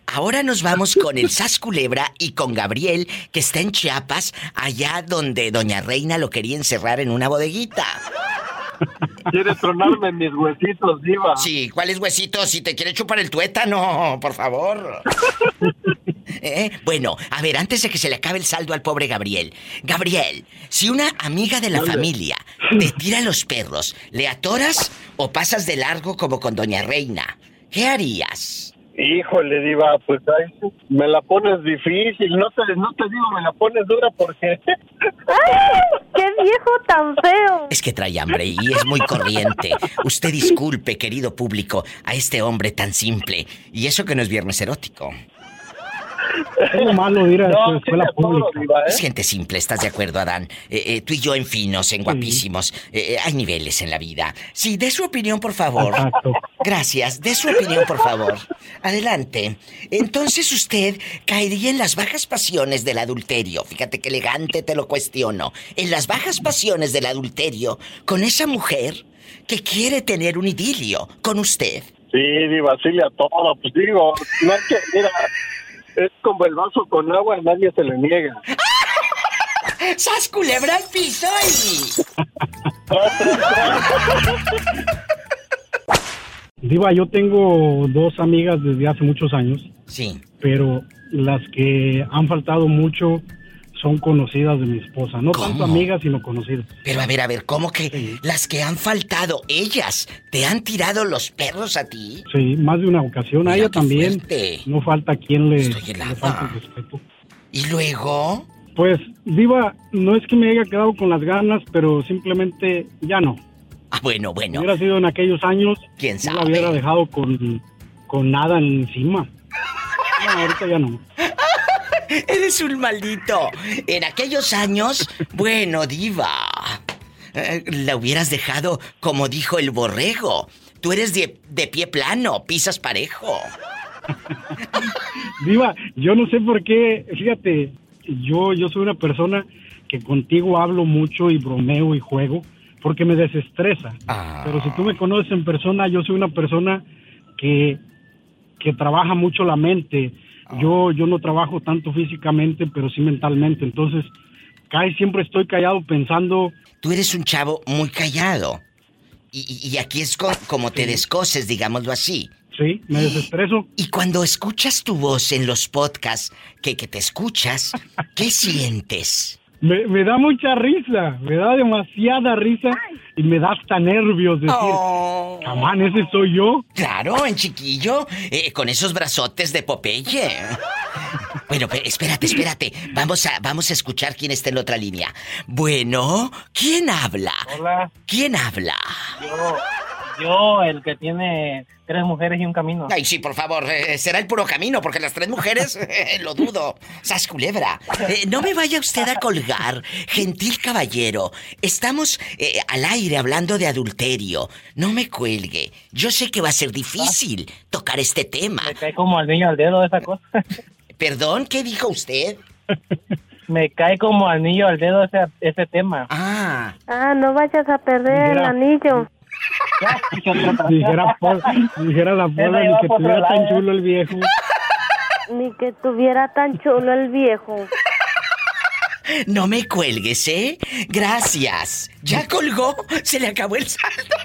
Speaker 1: Ahora nos vamos con el Sas Culebra y con Gabriel, que está en Chiapas, allá donde Doña Reina lo quería encerrar en una bodeguita.
Speaker 17: Quiere tronarme mis huesitos, diva.
Speaker 1: Sí, ¿cuáles huesitos? Si te quiere chupar el tuétano, por favor. ¿Eh? Bueno, a ver, antes de que se le acabe el saldo al pobre Gabriel. Gabriel, si una amiga de la familia te tira los perros, ¿le atoras o pasas de largo como con Doña Reina? ¿Qué harías?
Speaker 17: Híjole, diva, pues ahí me la pones difícil. No te, no te digo, me la pones dura porque...
Speaker 7: ¡Qué viejo tan feo!
Speaker 1: Es que trae hambre y es muy corriente. Usted disculpe, querido público, a este hombre tan simple. Y eso que no es viernes erótico.
Speaker 13: Es lo malo de ir a
Speaker 17: No,
Speaker 13: la escuela
Speaker 17: todo,
Speaker 13: pública.
Speaker 17: diva, ¿eh?
Speaker 1: Es gente simple, ¿estás de acuerdo, Adán? Eh, eh, tú y yo en finos, en guapísimos. Hay niveles en la vida. Sí, dé su opinión, por favor.
Speaker 13: Exacto.
Speaker 1: Gracias, dé su opinión, por favor. Adelante. Entonces usted caería en las bajas pasiones del adulterio. Fíjate qué elegante te lo cuestiono. En las bajas pasiones del adulterio con esa mujer que quiere tener un idilio con usted.
Speaker 17: Sí, diva, sí le todo. Pues digo, no es que, mira, es como el vaso con agua, nadie se le niega.
Speaker 1: ¡Sas culebra al piso y...
Speaker 13: Diva, yo tengo dos amigas desde hace muchos años,
Speaker 1: Sí.
Speaker 13: pero las que han faltado mucho son conocidas de mi esposa. No tanto amigas, sino conocidas.
Speaker 1: Pero a ver, a ver, ¿cómo que las que han faltado, ellas, te han tirado los perros a ti?
Speaker 13: Sí, más de una ocasión. A ella también.
Speaker 1: fuerte.
Speaker 13: No falta quien le, le
Speaker 1: helada.
Speaker 13: falte el respeto.
Speaker 1: ¿Y luego?
Speaker 13: Pues, Diva, no es que me haya quedado con las ganas, pero simplemente ya no.
Speaker 1: Ah, bueno, bueno.
Speaker 13: Hubiera sido en aquellos años,
Speaker 1: ¿Quién
Speaker 13: no la hubiera dejado con, con nada encima. No, ahorita ya no.
Speaker 1: Eres un maldito. En aquellos años, bueno, diva. eh, La hubieras dejado como dijo el borrego. Tú eres de, de pie plano, pisas parejo.
Speaker 13: Diva, yo no sé por qué, fíjate, yo, yo soy una persona que contigo hablo mucho y bromeo y juego porque me desestresa.
Speaker 1: Ah.
Speaker 13: Pero si tú me conoces en persona, yo soy una persona que que trabaja mucho la mente. Yo, yo no trabajo tanto físicamente, pero sí mentalmente. Entonces, casi siempre estoy callado pensando.
Speaker 1: Tú eres un chavo muy callado. Y, y- aquí es co- como te descoces, digámoslo así.
Speaker 13: Sí, me desestreso.
Speaker 1: Y cuando escuchas tu voz en los podcasts, que, que te escuchas, ¿qué sientes?
Speaker 13: Me, me da mucha risa, me da demasiada risa y me da hasta nervios decir,
Speaker 1: Oh.
Speaker 13: camán, ese soy yo.
Speaker 1: Claro, en chiquillo, eh, con esos brazotes de Popeye. Bueno, espérate, espérate. Vamos a, vamos a escuchar quién está en la otra línea. Bueno, ¿quién habla?
Speaker 22: Hola,
Speaker 1: ¿Quién habla?
Speaker 22: yo, yo, el que tiene tres mujeres y un camino.
Speaker 1: Ay, sí, por favor, eh, será el puro camino, porque las tres mujeres, eh, lo dudo. Sas culebra. Eh, no me vaya usted a colgar, gentil caballero. Estamos eh, al aire hablando de adulterio. No me cuelgue. Yo sé que va a ser difícil tocar este tema.
Speaker 22: Me cae como al niño al dedo esa cosa.
Speaker 1: Perdón, ¿qué dijo usted?
Speaker 22: Me cae como anillo al dedo ese, ese tema.
Speaker 1: Ah.
Speaker 7: Ah, no vayas a perder el anillo.
Speaker 13: Dijera, la Pola ni que tuviera tan chulo el viejo.
Speaker 7: Ni que tuviera tan chulo el viejo.
Speaker 1: No me cuelgues, ¿eh? Gracias. ¿Ya colgó? Se le acabó el saldo.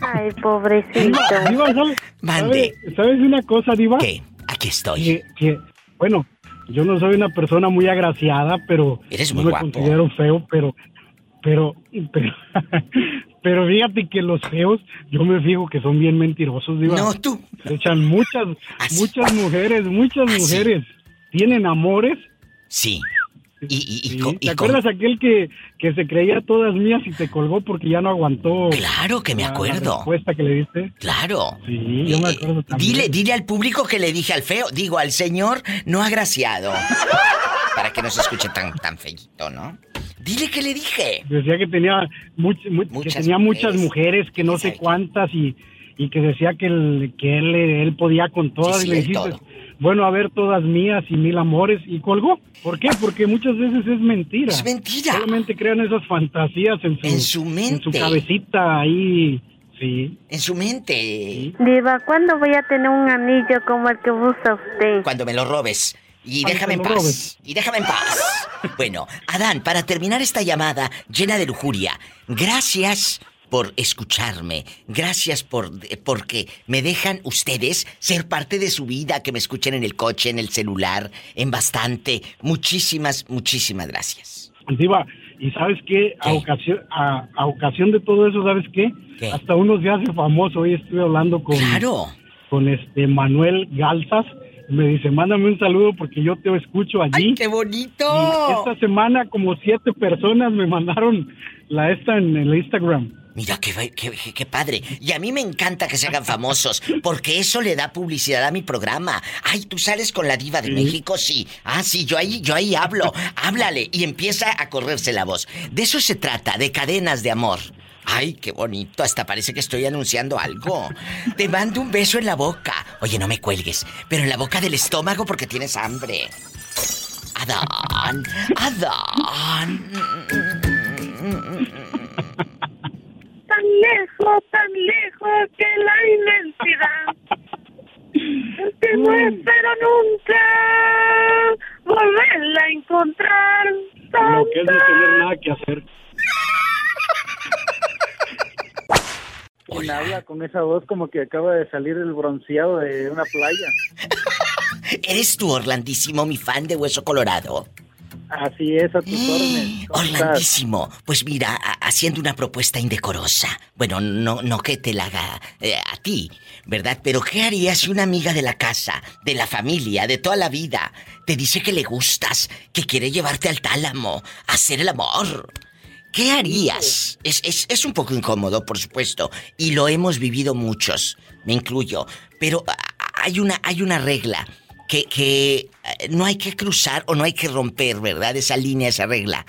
Speaker 7: Ay, pobrecito.
Speaker 13: Diva, ¿sabes,
Speaker 1: Mande.
Speaker 13: ¿sabes, sabes una cosa, Diva?
Speaker 1: ¿Qué? Aquí estoy.
Speaker 13: Que, que, bueno, yo no soy una persona muy agraciada, pero
Speaker 1: Eres
Speaker 13: no
Speaker 1: muy
Speaker 13: me
Speaker 1: guapo.
Speaker 13: considero feo, pero, pero, pero, pero fíjate que los feos, yo me fijo que son bien mentirosos, Diva.
Speaker 1: No, tú.
Speaker 13: Se echan muchas, muchas mujeres, muchas mujeres tienen amores.
Speaker 1: Sí. Y,
Speaker 13: Sí, ¿Te acuerdas aquel que, que se creía todas mías y te colgó porque ya no aguantó?
Speaker 1: Claro que me
Speaker 13: la-
Speaker 1: acuerdo.
Speaker 13: La respuesta que le diste.
Speaker 1: Claro.
Speaker 13: Sí, yo me acuerdo también.
Speaker 1: Dile, dile al público que le dije al feo, digo al señor no agraciado. Para que no se escuche tan, tan feíto, ¿no? Dile que le dije.
Speaker 13: Decía que tenía, much- mu- que
Speaker 1: Muchas
Speaker 13: tenía muchas
Speaker 1: mujeres.
Speaker 13: mujeres, que no sé cuántas, y, y que decía que él, que él, él podía con todas.
Speaker 1: Sí,
Speaker 13: y le dijiste, bueno, a ver, todas mías y mil amores, y colgó. ¿Por qué? Porque muchas veces es mentira.
Speaker 1: Es mentira.
Speaker 13: Solamente crean esas fantasías en su,
Speaker 1: En su mente.
Speaker 13: En su cabecita ahí, sí.
Speaker 1: En su mente.
Speaker 7: Diva, ¿cuándo voy a tener un anillo como el que usa usted?
Speaker 1: Cuando me lo robes. Y
Speaker 7: Cuando
Speaker 1: déjame en paz.
Speaker 7: robes.
Speaker 1: Y déjame en paz. Bueno, Adán, para terminar esta llamada llena de lujuria, gracias por escucharme. Gracias por porque me dejan ustedes ser parte de su vida, que me escuchen en el coche, en el celular, en bastante. Muchísimas, muchísimas gracias.
Speaker 13: Diva, y sabes qué, a ocasión, a, a ocasión de todo eso, ¿sabes qué? Hasta uno se hace famoso. Hoy estuve hablando con, con este Manuel Galzas. Me dice, mándame un saludo porque yo te escucho allí.
Speaker 1: ¡Ay, qué bonito!
Speaker 13: Y esta semana como siete personas me mandaron la esta en el Instagram.
Speaker 1: Mira, qué, qué, qué- qué padre. Y a mí me encanta que se hagan famosos, porque eso le da publicidad a mi programa. Ay, tú sales con la diva de México, sí. Ah, sí, yo ahí, yo ahí hablo. Háblale y empieza a correrse la voz. De eso se trata, de cadenas de amor. Ay, qué bonito, hasta parece que estoy anunciando algo. Te mando un beso en la boca. Oye, no me cuelgues, pero en la boca del estómago porque tienes hambre. Adán, Adán.
Speaker 12: Tan lejos, tan lejos que la inmensidad. Que no espero nunca volverla a encontrar.
Speaker 13: Es no tener nada que hacer.
Speaker 6: ¿Quién habla con esa voz como que acaba de salir el bronceado de una playa?
Speaker 1: ¿Eres tú, Orlandísimo, mi fan de Hueso Colorado?
Speaker 6: Así es, a tus órdenes. ¿Cómo estás?
Speaker 1: Orlandísimo, pues mira, haciendo una propuesta indecorosa. Bueno, no, no que te la haga eh, a ti, ¿verdad? Pero ¿qué harías si una amiga de la casa, de la familia, de toda la vida, te dice que le gustas, que quiere llevarte al tálamo, a hacer el amor? ¿Qué harías? Es, es, es un poco incómodo, por supuesto, y lo hemos vivido muchos, me incluyo, pero hay una, hay una regla que, que eh, no hay que cruzar o no hay que romper, ¿verdad? Esa línea, esa regla.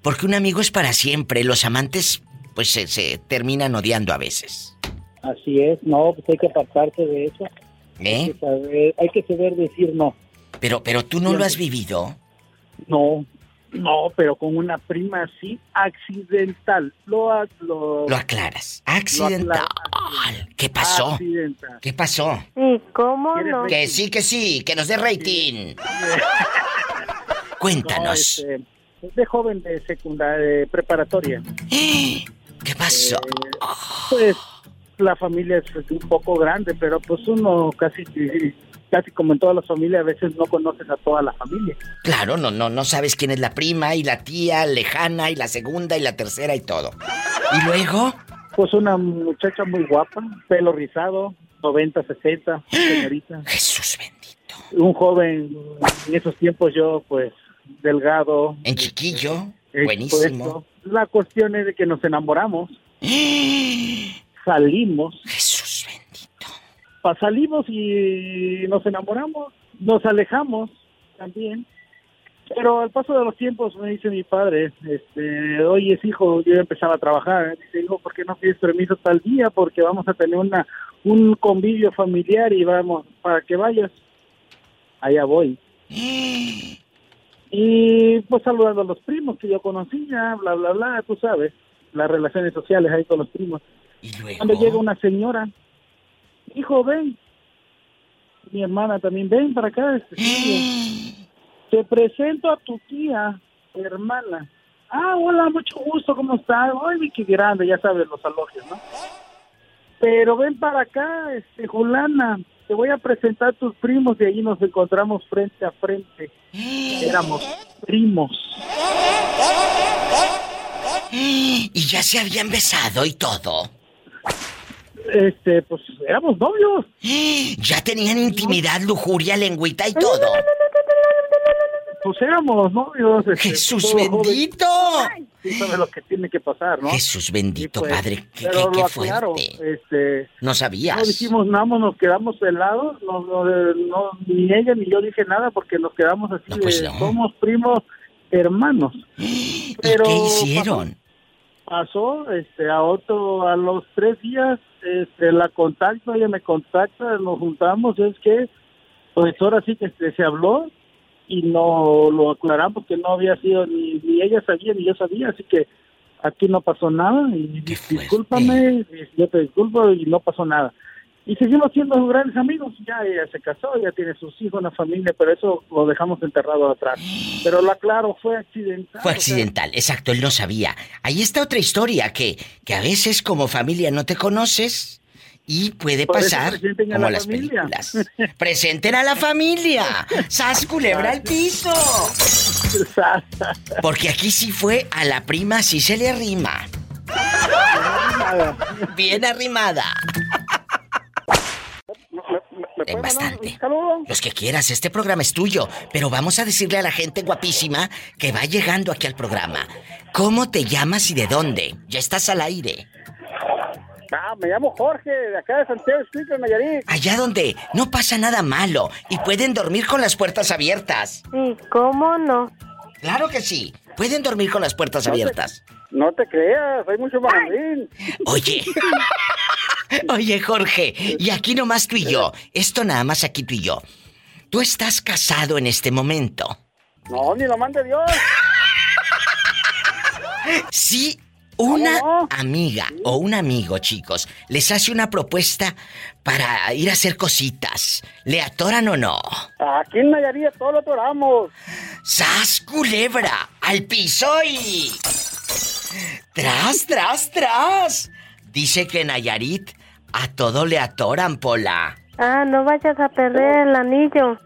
Speaker 1: Porque un amigo es para siempre, los amantes pues se, se terminan odiando a veces.
Speaker 6: Así es, no, pues hay que apartarse de eso. Hay
Speaker 1: ¿Eh?
Speaker 6: que saber, hay que saber decir no.
Speaker 1: Pero, pero tú no lo has vivido.
Speaker 6: No,
Speaker 23: No, pero con una prima así, accidental. Lo, lo,
Speaker 1: Lo aclaras. Accidental.
Speaker 23: Lo.
Speaker 1: ¿Qué pasó?
Speaker 23: Accidental.
Speaker 1: ¿Qué pasó?
Speaker 7: ¿Y cómo no?
Speaker 1: Que sí, que sí, que nos dé rating.
Speaker 23: No,
Speaker 1: Cuéntanos.
Speaker 23: este, de joven de secundaria, de preparatoria.
Speaker 1: ¿Qué pasó?
Speaker 23: Pues la familia es un poco grande, pero pues uno casi, casi como en todas las familias, a veces no conoces a toda la familia.
Speaker 1: Claro, no, no, no sabes quién es la prima y la tía lejana y la segunda y la tercera y todo. ¿Y luego?
Speaker 23: Pues una muchacha muy guapa, pelo rizado, 90, 60, señorita.
Speaker 1: Jesús
Speaker 23: bendito. Un joven, en esos tiempos yo, pues, delgado.
Speaker 1: En chiquillo.
Speaker 23: expuesto.
Speaker 1: Buenísimo.
Speaker 23: La cuestión es de que nos enamoramos. Salimos.
Speaker 1: Jesús.
Speaker 23: Salimos y nos enamoramos. Nos alejamos también. Pero al paso de los tiempos me dice mi padre, este, oye, hijo, yo empezaba a trabajar. Dice, hijo, ¿por qué no pides permiso tal día? Porque vamos a tener una un convivio familiar y vamos, para que vayas. Allá voy. Y pues saludando a los primos que yo conocía, bla, bla, bla, tú sabes, las relaciones sociales ahí con los primos. Cuando llega una señora, hijo, ven. Mi hermana también, ven para acá. este. Te presento a tu tía, hermana. Ah, hola, mucho gusto, ¿cómo estás? Ay, qué grande, ya sabes, los alogios, ¿no? Pero ven para acá, este, Julana, te voy a presentar a tus primos y ahí nos encontramos frente a frente. Éramos primos.
Speaker 1: Y ya se habían besado y todo.
Speaker 23: Este, pues éramos novios.
Speaker 1: Ya tenían intimidad, lujuria, lengüita y todo.
Speaker 23: Pues éramos novios. este,
Speaker 1: Jesús bendito.
Speaker 23: Sí sabes lo que tiene que pasar, ¿no?
Speaker 1: Jesús bendito,
Speaker 23: pues,
Speaker 1: padre. Qué,
Speaker 23: Pero
Speaker 1: qué-
Speaker 23: lo
Speaker 1: qué
Speaker 23: aclaro,
Speaker 1: fuerte.
Speaker 23: este,
Speaker 1: No sabías.
Speaker 23: no dijimos nada, nos quedamos pelados, no, no, no, ni ella ni yo dije nada porque nos quedamos así
Speaker 1: pues
Speaker 23: de,
Speaker 1: no.
Speaker 23: somos primos hermanos. Pero
Speaker 1: ¿Qué hicieron?
Speaker 23: Pasó, este, a otro, a los tres días, este, la contacto, ella me contacta, nos juntamos, es que, pues ahora sí que este, se habló y no lo aclaramos que no había sido ni, ni ella sabía ni yo sabía, así que aquí no pasó nada y discúlpame, yo te disculpo y no pasó nada. Y seguimos siendo grandes amigos, ya ella se casó, ya tiene sus hijos, una familia, pero eso lo dejamos enterrado atrás. Pero lo aclaro, fue accidental.
Speaker 1: Fue
Speaker 23: o sea,
Speaker 1: accidental, exacto, él no sabía. Ahí está otra historia, que, que a veces como familia no te conoces y puede pasar como
Speaker 23: la
Speaker 1: las
Speaker 23: familia.
Speaker 1: películas. Presenten a la familia. ¡Sas culebra al piso! Porque aquí sí fue a la prima, sí se le arrima. Bien arrimada. Bastante. Los que quieras, este programa es tuyo. Pero vamos a decirle a la gente guapísima que va llegando aquí al programa. ¿Cómo te llamas y de dónde? Ya estás al aire.
Speaker 24: Ah, me llamo Jorge, de acá de Santiago Escuintla, Nayarit.
Speaker 1: Allá donde no pasa nada malo y pueden dormir con las puertas abiertas.
Speaker 7: ¿Y cómo no?
Speaker 1: Claro que sí. Pueden dormir con las puertas
Speaker 24: No te-
Speaker 1: abiertas.
Speaker 24: No te creas, hay mucho malandrín.
Speaker 1: Oye. Oye, Jorge, y aquí nomás tú y yo. Esto nada más aquí tú y yo. Tú estás casado en este momento.
Speaker 24: No, ni lo mande Dios.
Speaker 1: Si una amiga o un amigo, chicos, les hace una propuesta para ir a hacer cositas, ¿le atoran o no?
Speaker 24: Aquí en Nayarit todo lo atoramos.
Speaker 1: ¡Sas, culebra! ¡Al piso y... ¡Tras, tras, tras! Dice que Nayarit a todo le atoran, Pola.
Speaker 7: Ah, no vayas a perder el anillo.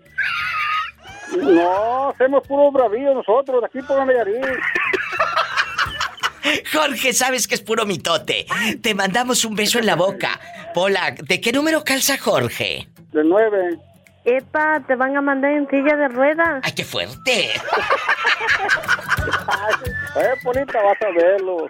Speaker 24: No, hacemos puro bravío nosotros, de aquí por Nayarit.
Speaker 1: Jorge, sabes que es puro mitote. Te mandamos un beso en la boca. Pola, ¿de qué número calza Jorge?
Speaker 24: De nueve.
Speaker 7: Epa, te van a mandar en silla de ruedas.
Speaker 1: ¡Ay, qué fuerte!
Speaker 24: Eh, Polita, vas a verlo.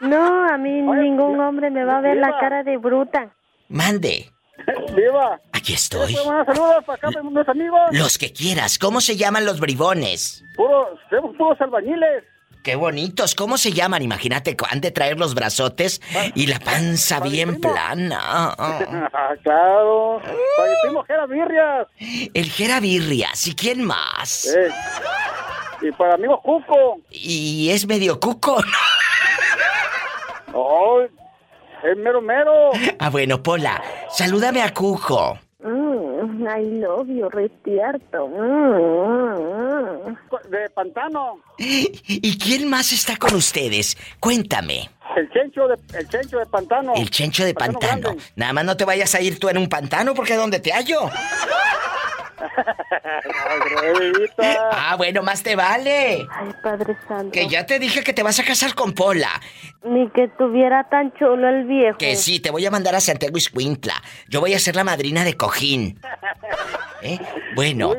Speaker 7: No, a mí ningún hombre me va a ver la cara de bruta.
Speaker 1: Mande.
Speaker 24: Viva.
Speaker 1: Aquí estoy.
Speaker 24: Buenas saludos para acá, unos amigos.
Speaker 1: Los que quieras. ¿Cómo se llaman los bribones?
Speaker 24: Puros, somos puros albañiles.
Speaker 1: Qué bonitos. ¿Cómo se llaman? Imagínate, han de traer los brazotes y la panza bien plana.
Speaker 24: Ah, claro. Para mi primo Jera Birrias.
Speaker 1: El Jera Birrias. ¿Y quién más?
Speaker 24: Eh.
Speaker 23: Y para amigo Cuco.
Speaker 1: ¿Y es medio cuco?
Speaker 23: Oh, es mero mero.
Speaker 1: Ah, bueno, Pola, salúdame a Cuco.
Speaker 7: Mm, I love you, despierto. Mm, mm,
Speaker 23: De pantano.
Speaker 1: ¿Y quién más está con ustedes? Cuéntame.
Speaker 23: El chencho de, el chencho de pantano.
Speaker 1: El chencho de pantano.
Speaker 23: grande.
Speaker 1: Nada más no te vayas a ir tú en un pantano porque es donde te hallo. Ah, bueno, más te vale.
Speaker 7: Ay, Padre Santo.
Speaker 1: Que ya te dije que te vas a casar con Pola.
Speaker 7: Ni que tuviera tan chulo el viejo.
Speaker 1: Que sí, te voy a mandar a Santiago Iscuintla. Yo voy a ser la madrina de Cojín. ¿Eh? Bueno,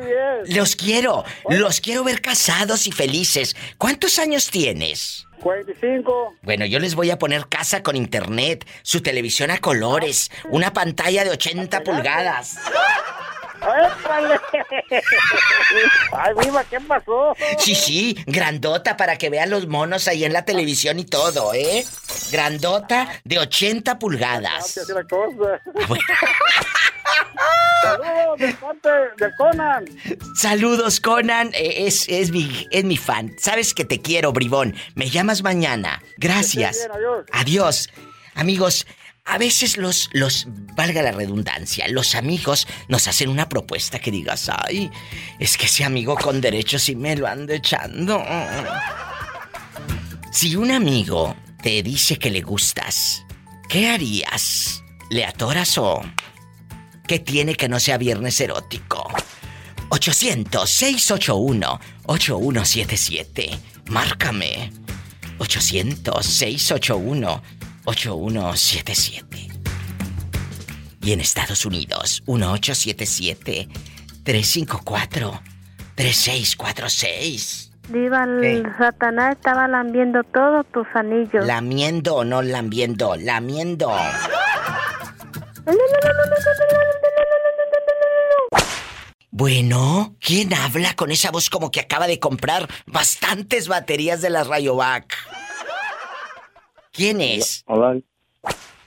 Speaker 1: los quiero. Los quiero ver casados y felices. ¿Cuántos años tienes?
Speaker 23: 45.
Speaker 1: Bueno, yo les voy a poner casa con internet, su televisión a colores, una pantalla de 80 pulgadas.
Speaker 23: ¡Épale! Ay, viva, ¿qué pasó?
Speaker 1: Sí, sí, grandota para que vean los monos ahí en la televisión y todo, ¿eh? Grandota de 80 pulgadas.
Speaker 23: La cosa. Saludos de parte de Conan.
Speaker 1: Saludos, Conan. Eh, Es, es, mi, es mi fan. Sabes que te quiero, bribón. Me llamas mañana. Gracias.
Speaker 23: Bien. Adiós.
Speaker 1: Amigos, a veces los, los, valga la redundancia, los amigos nos hacen una propuesta que digas, ay, es que ese amigo con derechos sí me lo ando echando. Si un amigo te dice que le gustas, ¿qué harías? ¿Le atoras o qué tiene que no sea viernes erótico? 800-681-8177. Márcame. 800-681-8177. Y en Estados Unidos, 1877-354-3646.
Speaker 7: Diva, el Satanás estaba lambiendo todos tus anillos.
Speaker 1: Lamiendo o no lambiendo, lamiendo. Bueno, ¿quién habla con esa voz como que acaba de comprar bastantes baterías de las Rayovac? ¿Quién es?
Speaker 8: Hola,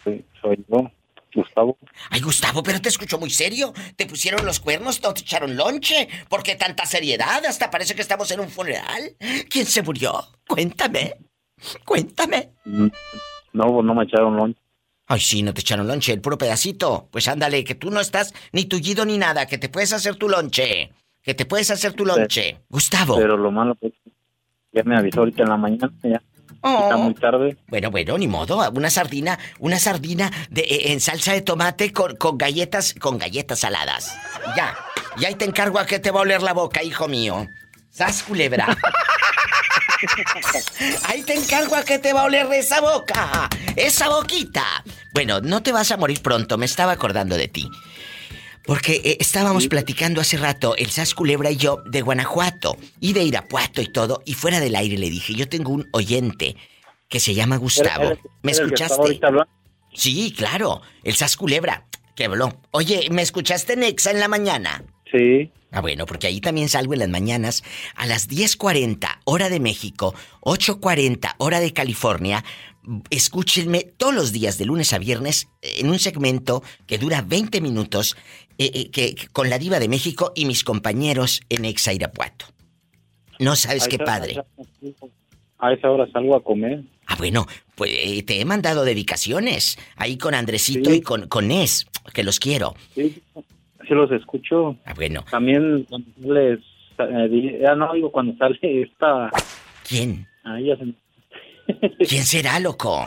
Speaker 8: soy, soy yo, Gustavo.
Speaker 1: Ay, Gustavo, pero te escucho muy serio. ¿Te pusieron los cuernos? ¿No te echaron lonche? ¿Por qué tanta seriedad? Hasta parece que estamos en un funeral. ¿Quién se murió? Cuéntame. Cuéntame.
Speaker 8: Mm, No, no me echaron lunch.
Speaker 1: Ay, sí, no te echaron lonche, el puro pedacito. Pues ándale, que tú no estás ni tullido ni nada, que te puedes hacer tu lonche. Que te puedes hacer tu lonche. Gustavo.
Speaker 8: Pero lo malo pues, ya me avisó ahorita en la mañana, ya.
Speaker 1: Oh.
Speaker 8: Está muy tarde.
Speaker 1: Bueno, bueno, ni modo. Una sardina, una sardina de, eh, en salsa de tomate con, con galletas, con galletas saladas. Ya, ya ahí te encargo a que te va a oler la boca, hijo mío. ¡Sas culebra! Ahí te encargo a que te va a oler esa boca. Esa boquita. Bueno, no te vas a morir pronto, me estaba acordando de ti. Porque eh, estábamos platicando hace rato, el Sas Culebra y yo, de Guanajuato y de Irapuato y todo, y fuera del aire le dije, yo tengo un oyente que se llama Gustavo.
Speaker 8: ¿Eres-
Speaker 1: ¿Me
Speaker 8: eres estaba
Speaker 1: escuchaste? Sí, claro, el Sas Culebra, que habló. Oye, ¿me escuchaste Nexa en la mañana?
Speaker 8: Sí.
Speaker 1: Ah, bueno, porque ahí también salgo en las mañanas a las 10.40 hora de México, 8.40 hora de California. Escúchenme todos los días de lunes a viernes en un segmento que dura 20 minutos eh, eh, que, con la diva de México y mis compañeros en Exa Irapuato. No sabes qué padre.
Speaker 8: A esa hora salgo a comer.
Speaker 1: Ah, bueno, pues eh, te he mandado dedicaciones ahí con Andresito y con, con Nes, que los quiero.
Speaker 8: Sí, sí los escucho.
Speaker 1: Ah, bueno.
Speaker 8: También sale, eh, ya no oigo cuando sale esta...
Speaker 1: ¿Quién?
Speaker 8: Ahí ya se...
Speaker 1: ¿Quién será, loco?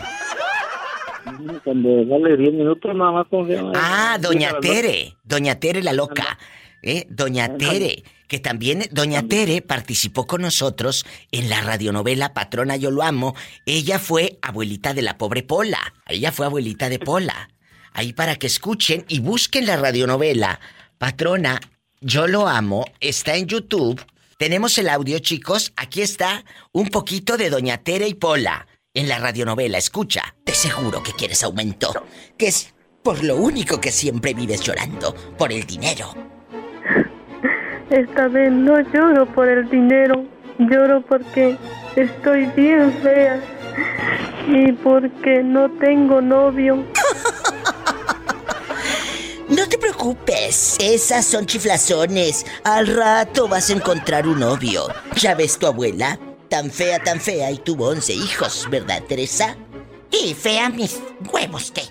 Speaker 8: Cuando sale 10 minutos nada más como se llama?
Speaker 1: Ah, Doña. Tere, Doña Tere la loca. ¿Eh? Doña Tere, que también Doña Tere participó con nosotros en la radionovela Patrona Yo lo amo. Ella fue abuelita de la pobre Pola. Ella fue abuelita de Pola. Ahí para que escuchen y busquen la radionovela Patrona Yo lo amo. Está en YouTube. Tenemos el audio, chicos. Aquí está un poquito de Doña Tere y Pola en la radionovela. Escucha. Te seguro que quieres aumento. Que es por lo único que siempre vives llorando. Por el dinero.
Speaker 7: Esta vez no lloro por el dinero, lloro porque estoy bien fea y porque no tengo novio.
Speaker 1: No te preocupes, esas son chiflazones. Al rato vas a encontrar un novio. ¿Ya ves tu abuela? Tan fea, tan fea y tuvo 11 hijos, ¿verdad, Teresa? Y fea mis huevos, ¿qué?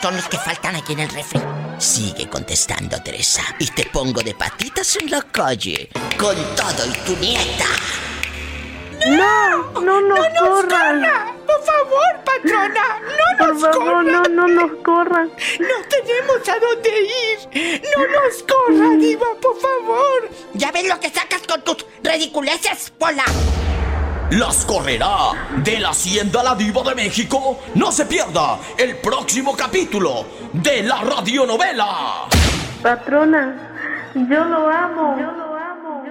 Speaker 1: Son los que faltan aquí en el refri. Sigue contestando, Teresa. Y te pongo de patitas en la calle. Con todo y tu nieta.
Speaker 7: No, no nos corran.
Speaker 1: Por favor, patrona, no
Speaker 7: Por favor, no, no nos corran.
Speaker 1: No tenemos a dónde ir. No nos corra, Diva, por favor. ¿Ya ves lo que sacas con tus ridiculeces, Pola?
Speaker 15: Las correrá de la Hacienda La Diva de México. No se pierda el próximo capítulo de la radionovela.
Speaker 7: Patrona, yo lo amo. Yo lo amo.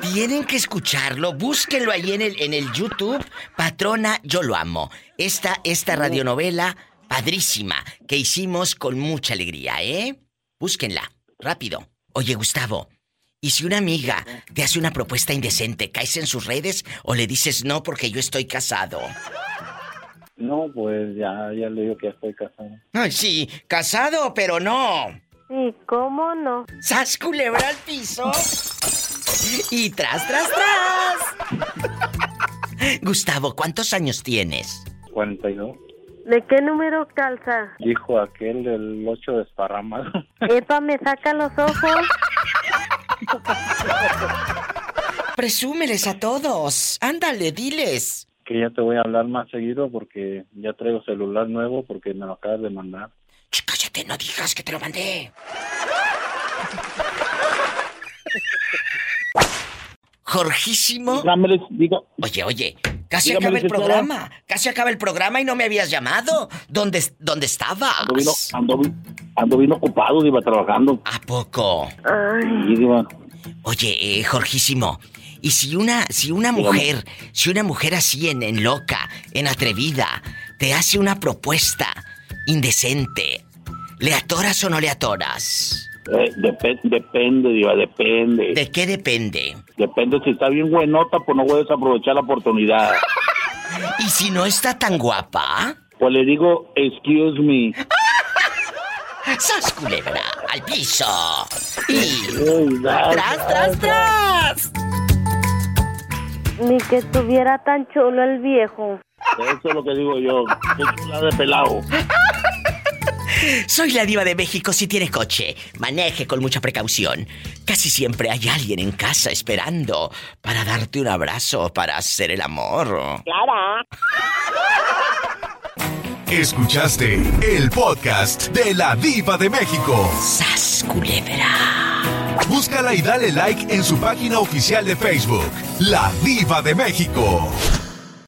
Speaker 1: Tienen que escucharlo, búsquenlo ahí en el, en el YouTube. Patrona, yo lo amo. Esta, esta radionovela padrísima que hicimos con mucha alegría, ¿eh? Búsquenla, rápido. Oye, Gustavo, ¿y si una amiga te hace una propuesta indecente, caes en sus redes o le dices no porque yo estoy casado?
Speaker 17: No, pues ya, ya le digo que ya estoy casado.
Speaker 1: Ay, sí, casado, pero no.
Speaker 7: Sí, ¿cómo no?
Speaker 1: ¡Sas culebra al piso! Y tras, tras, tras. Gustavo, ¿cuántos años tienes?
Speaker 17: 42.
Speaker 7: ¿De qué número calza?
Speaker 17: Dijo aquel del 8 desparramado.
Speaker 7: Epa, me saca los ojos.
Speaker 1: Presúmeles a todos. Ándale, diles.
Speaker 17: Que ya te voy a hablar más seguido porque ya traigo celular nuevo porque me lo acabas de mandar.
Speaker 1: Ch, cállate, no digas que te lo mandé. Jorgísimo. Oye, oye, casi
Speaker 17: Dígame,
Speaker 1: acaba el programa. Casi acaba el programa y no me habías llamado. ¿Dónde, dónde estabas?
Speaker 17: Ando bien, ando, ando bien ocupado, iba trabajando.
Speaker 1: ¿A poco?
Speaker 17: Sí, Diva.
Speaker 1: Oye, eh, Jorgísimo, y si una, si una
Speaker 17: Dígame.
Speaker 1: mujer, si una mujer así en, en loca, en atrevida, te hace una propuesta indecente, ¿le atoras o no le atoras?
Speaker 17: Eh, depe- depende, Diva, depende.
Speaker 1: ¿De qué depende?
Speaker 17: Depende si está bien buenota, pues no voy a desaprovechar la oportunidad.
Speaker 1: ¿Y si no está tan guapa?
Speaker 17: Pues le digo, excuse me.
Speaker 1: ¡Sas culebra! ¡Al piso! Y... ¡Tras, tras, tras!
Speaker 7: Ni que estuviera tan chulo el viejo.
Speaker 17: Eso es lo que digo yo. Qué chula de pelado.
Speaker 1: Soy la diva de México si tiene coche. Maneje con mucha precaución. Casi siempre hay alguien en casa esperando para darte un abrazo, para hacer el amor.
Speaker 5: Clara.
Speaker 25: Escuchaste el podcast de la Diva de México.
Speaker 1: ¡Sas, culebra!
Speaker 25: Búscala y dale like en su página oficial de Facebook, La Diva de México.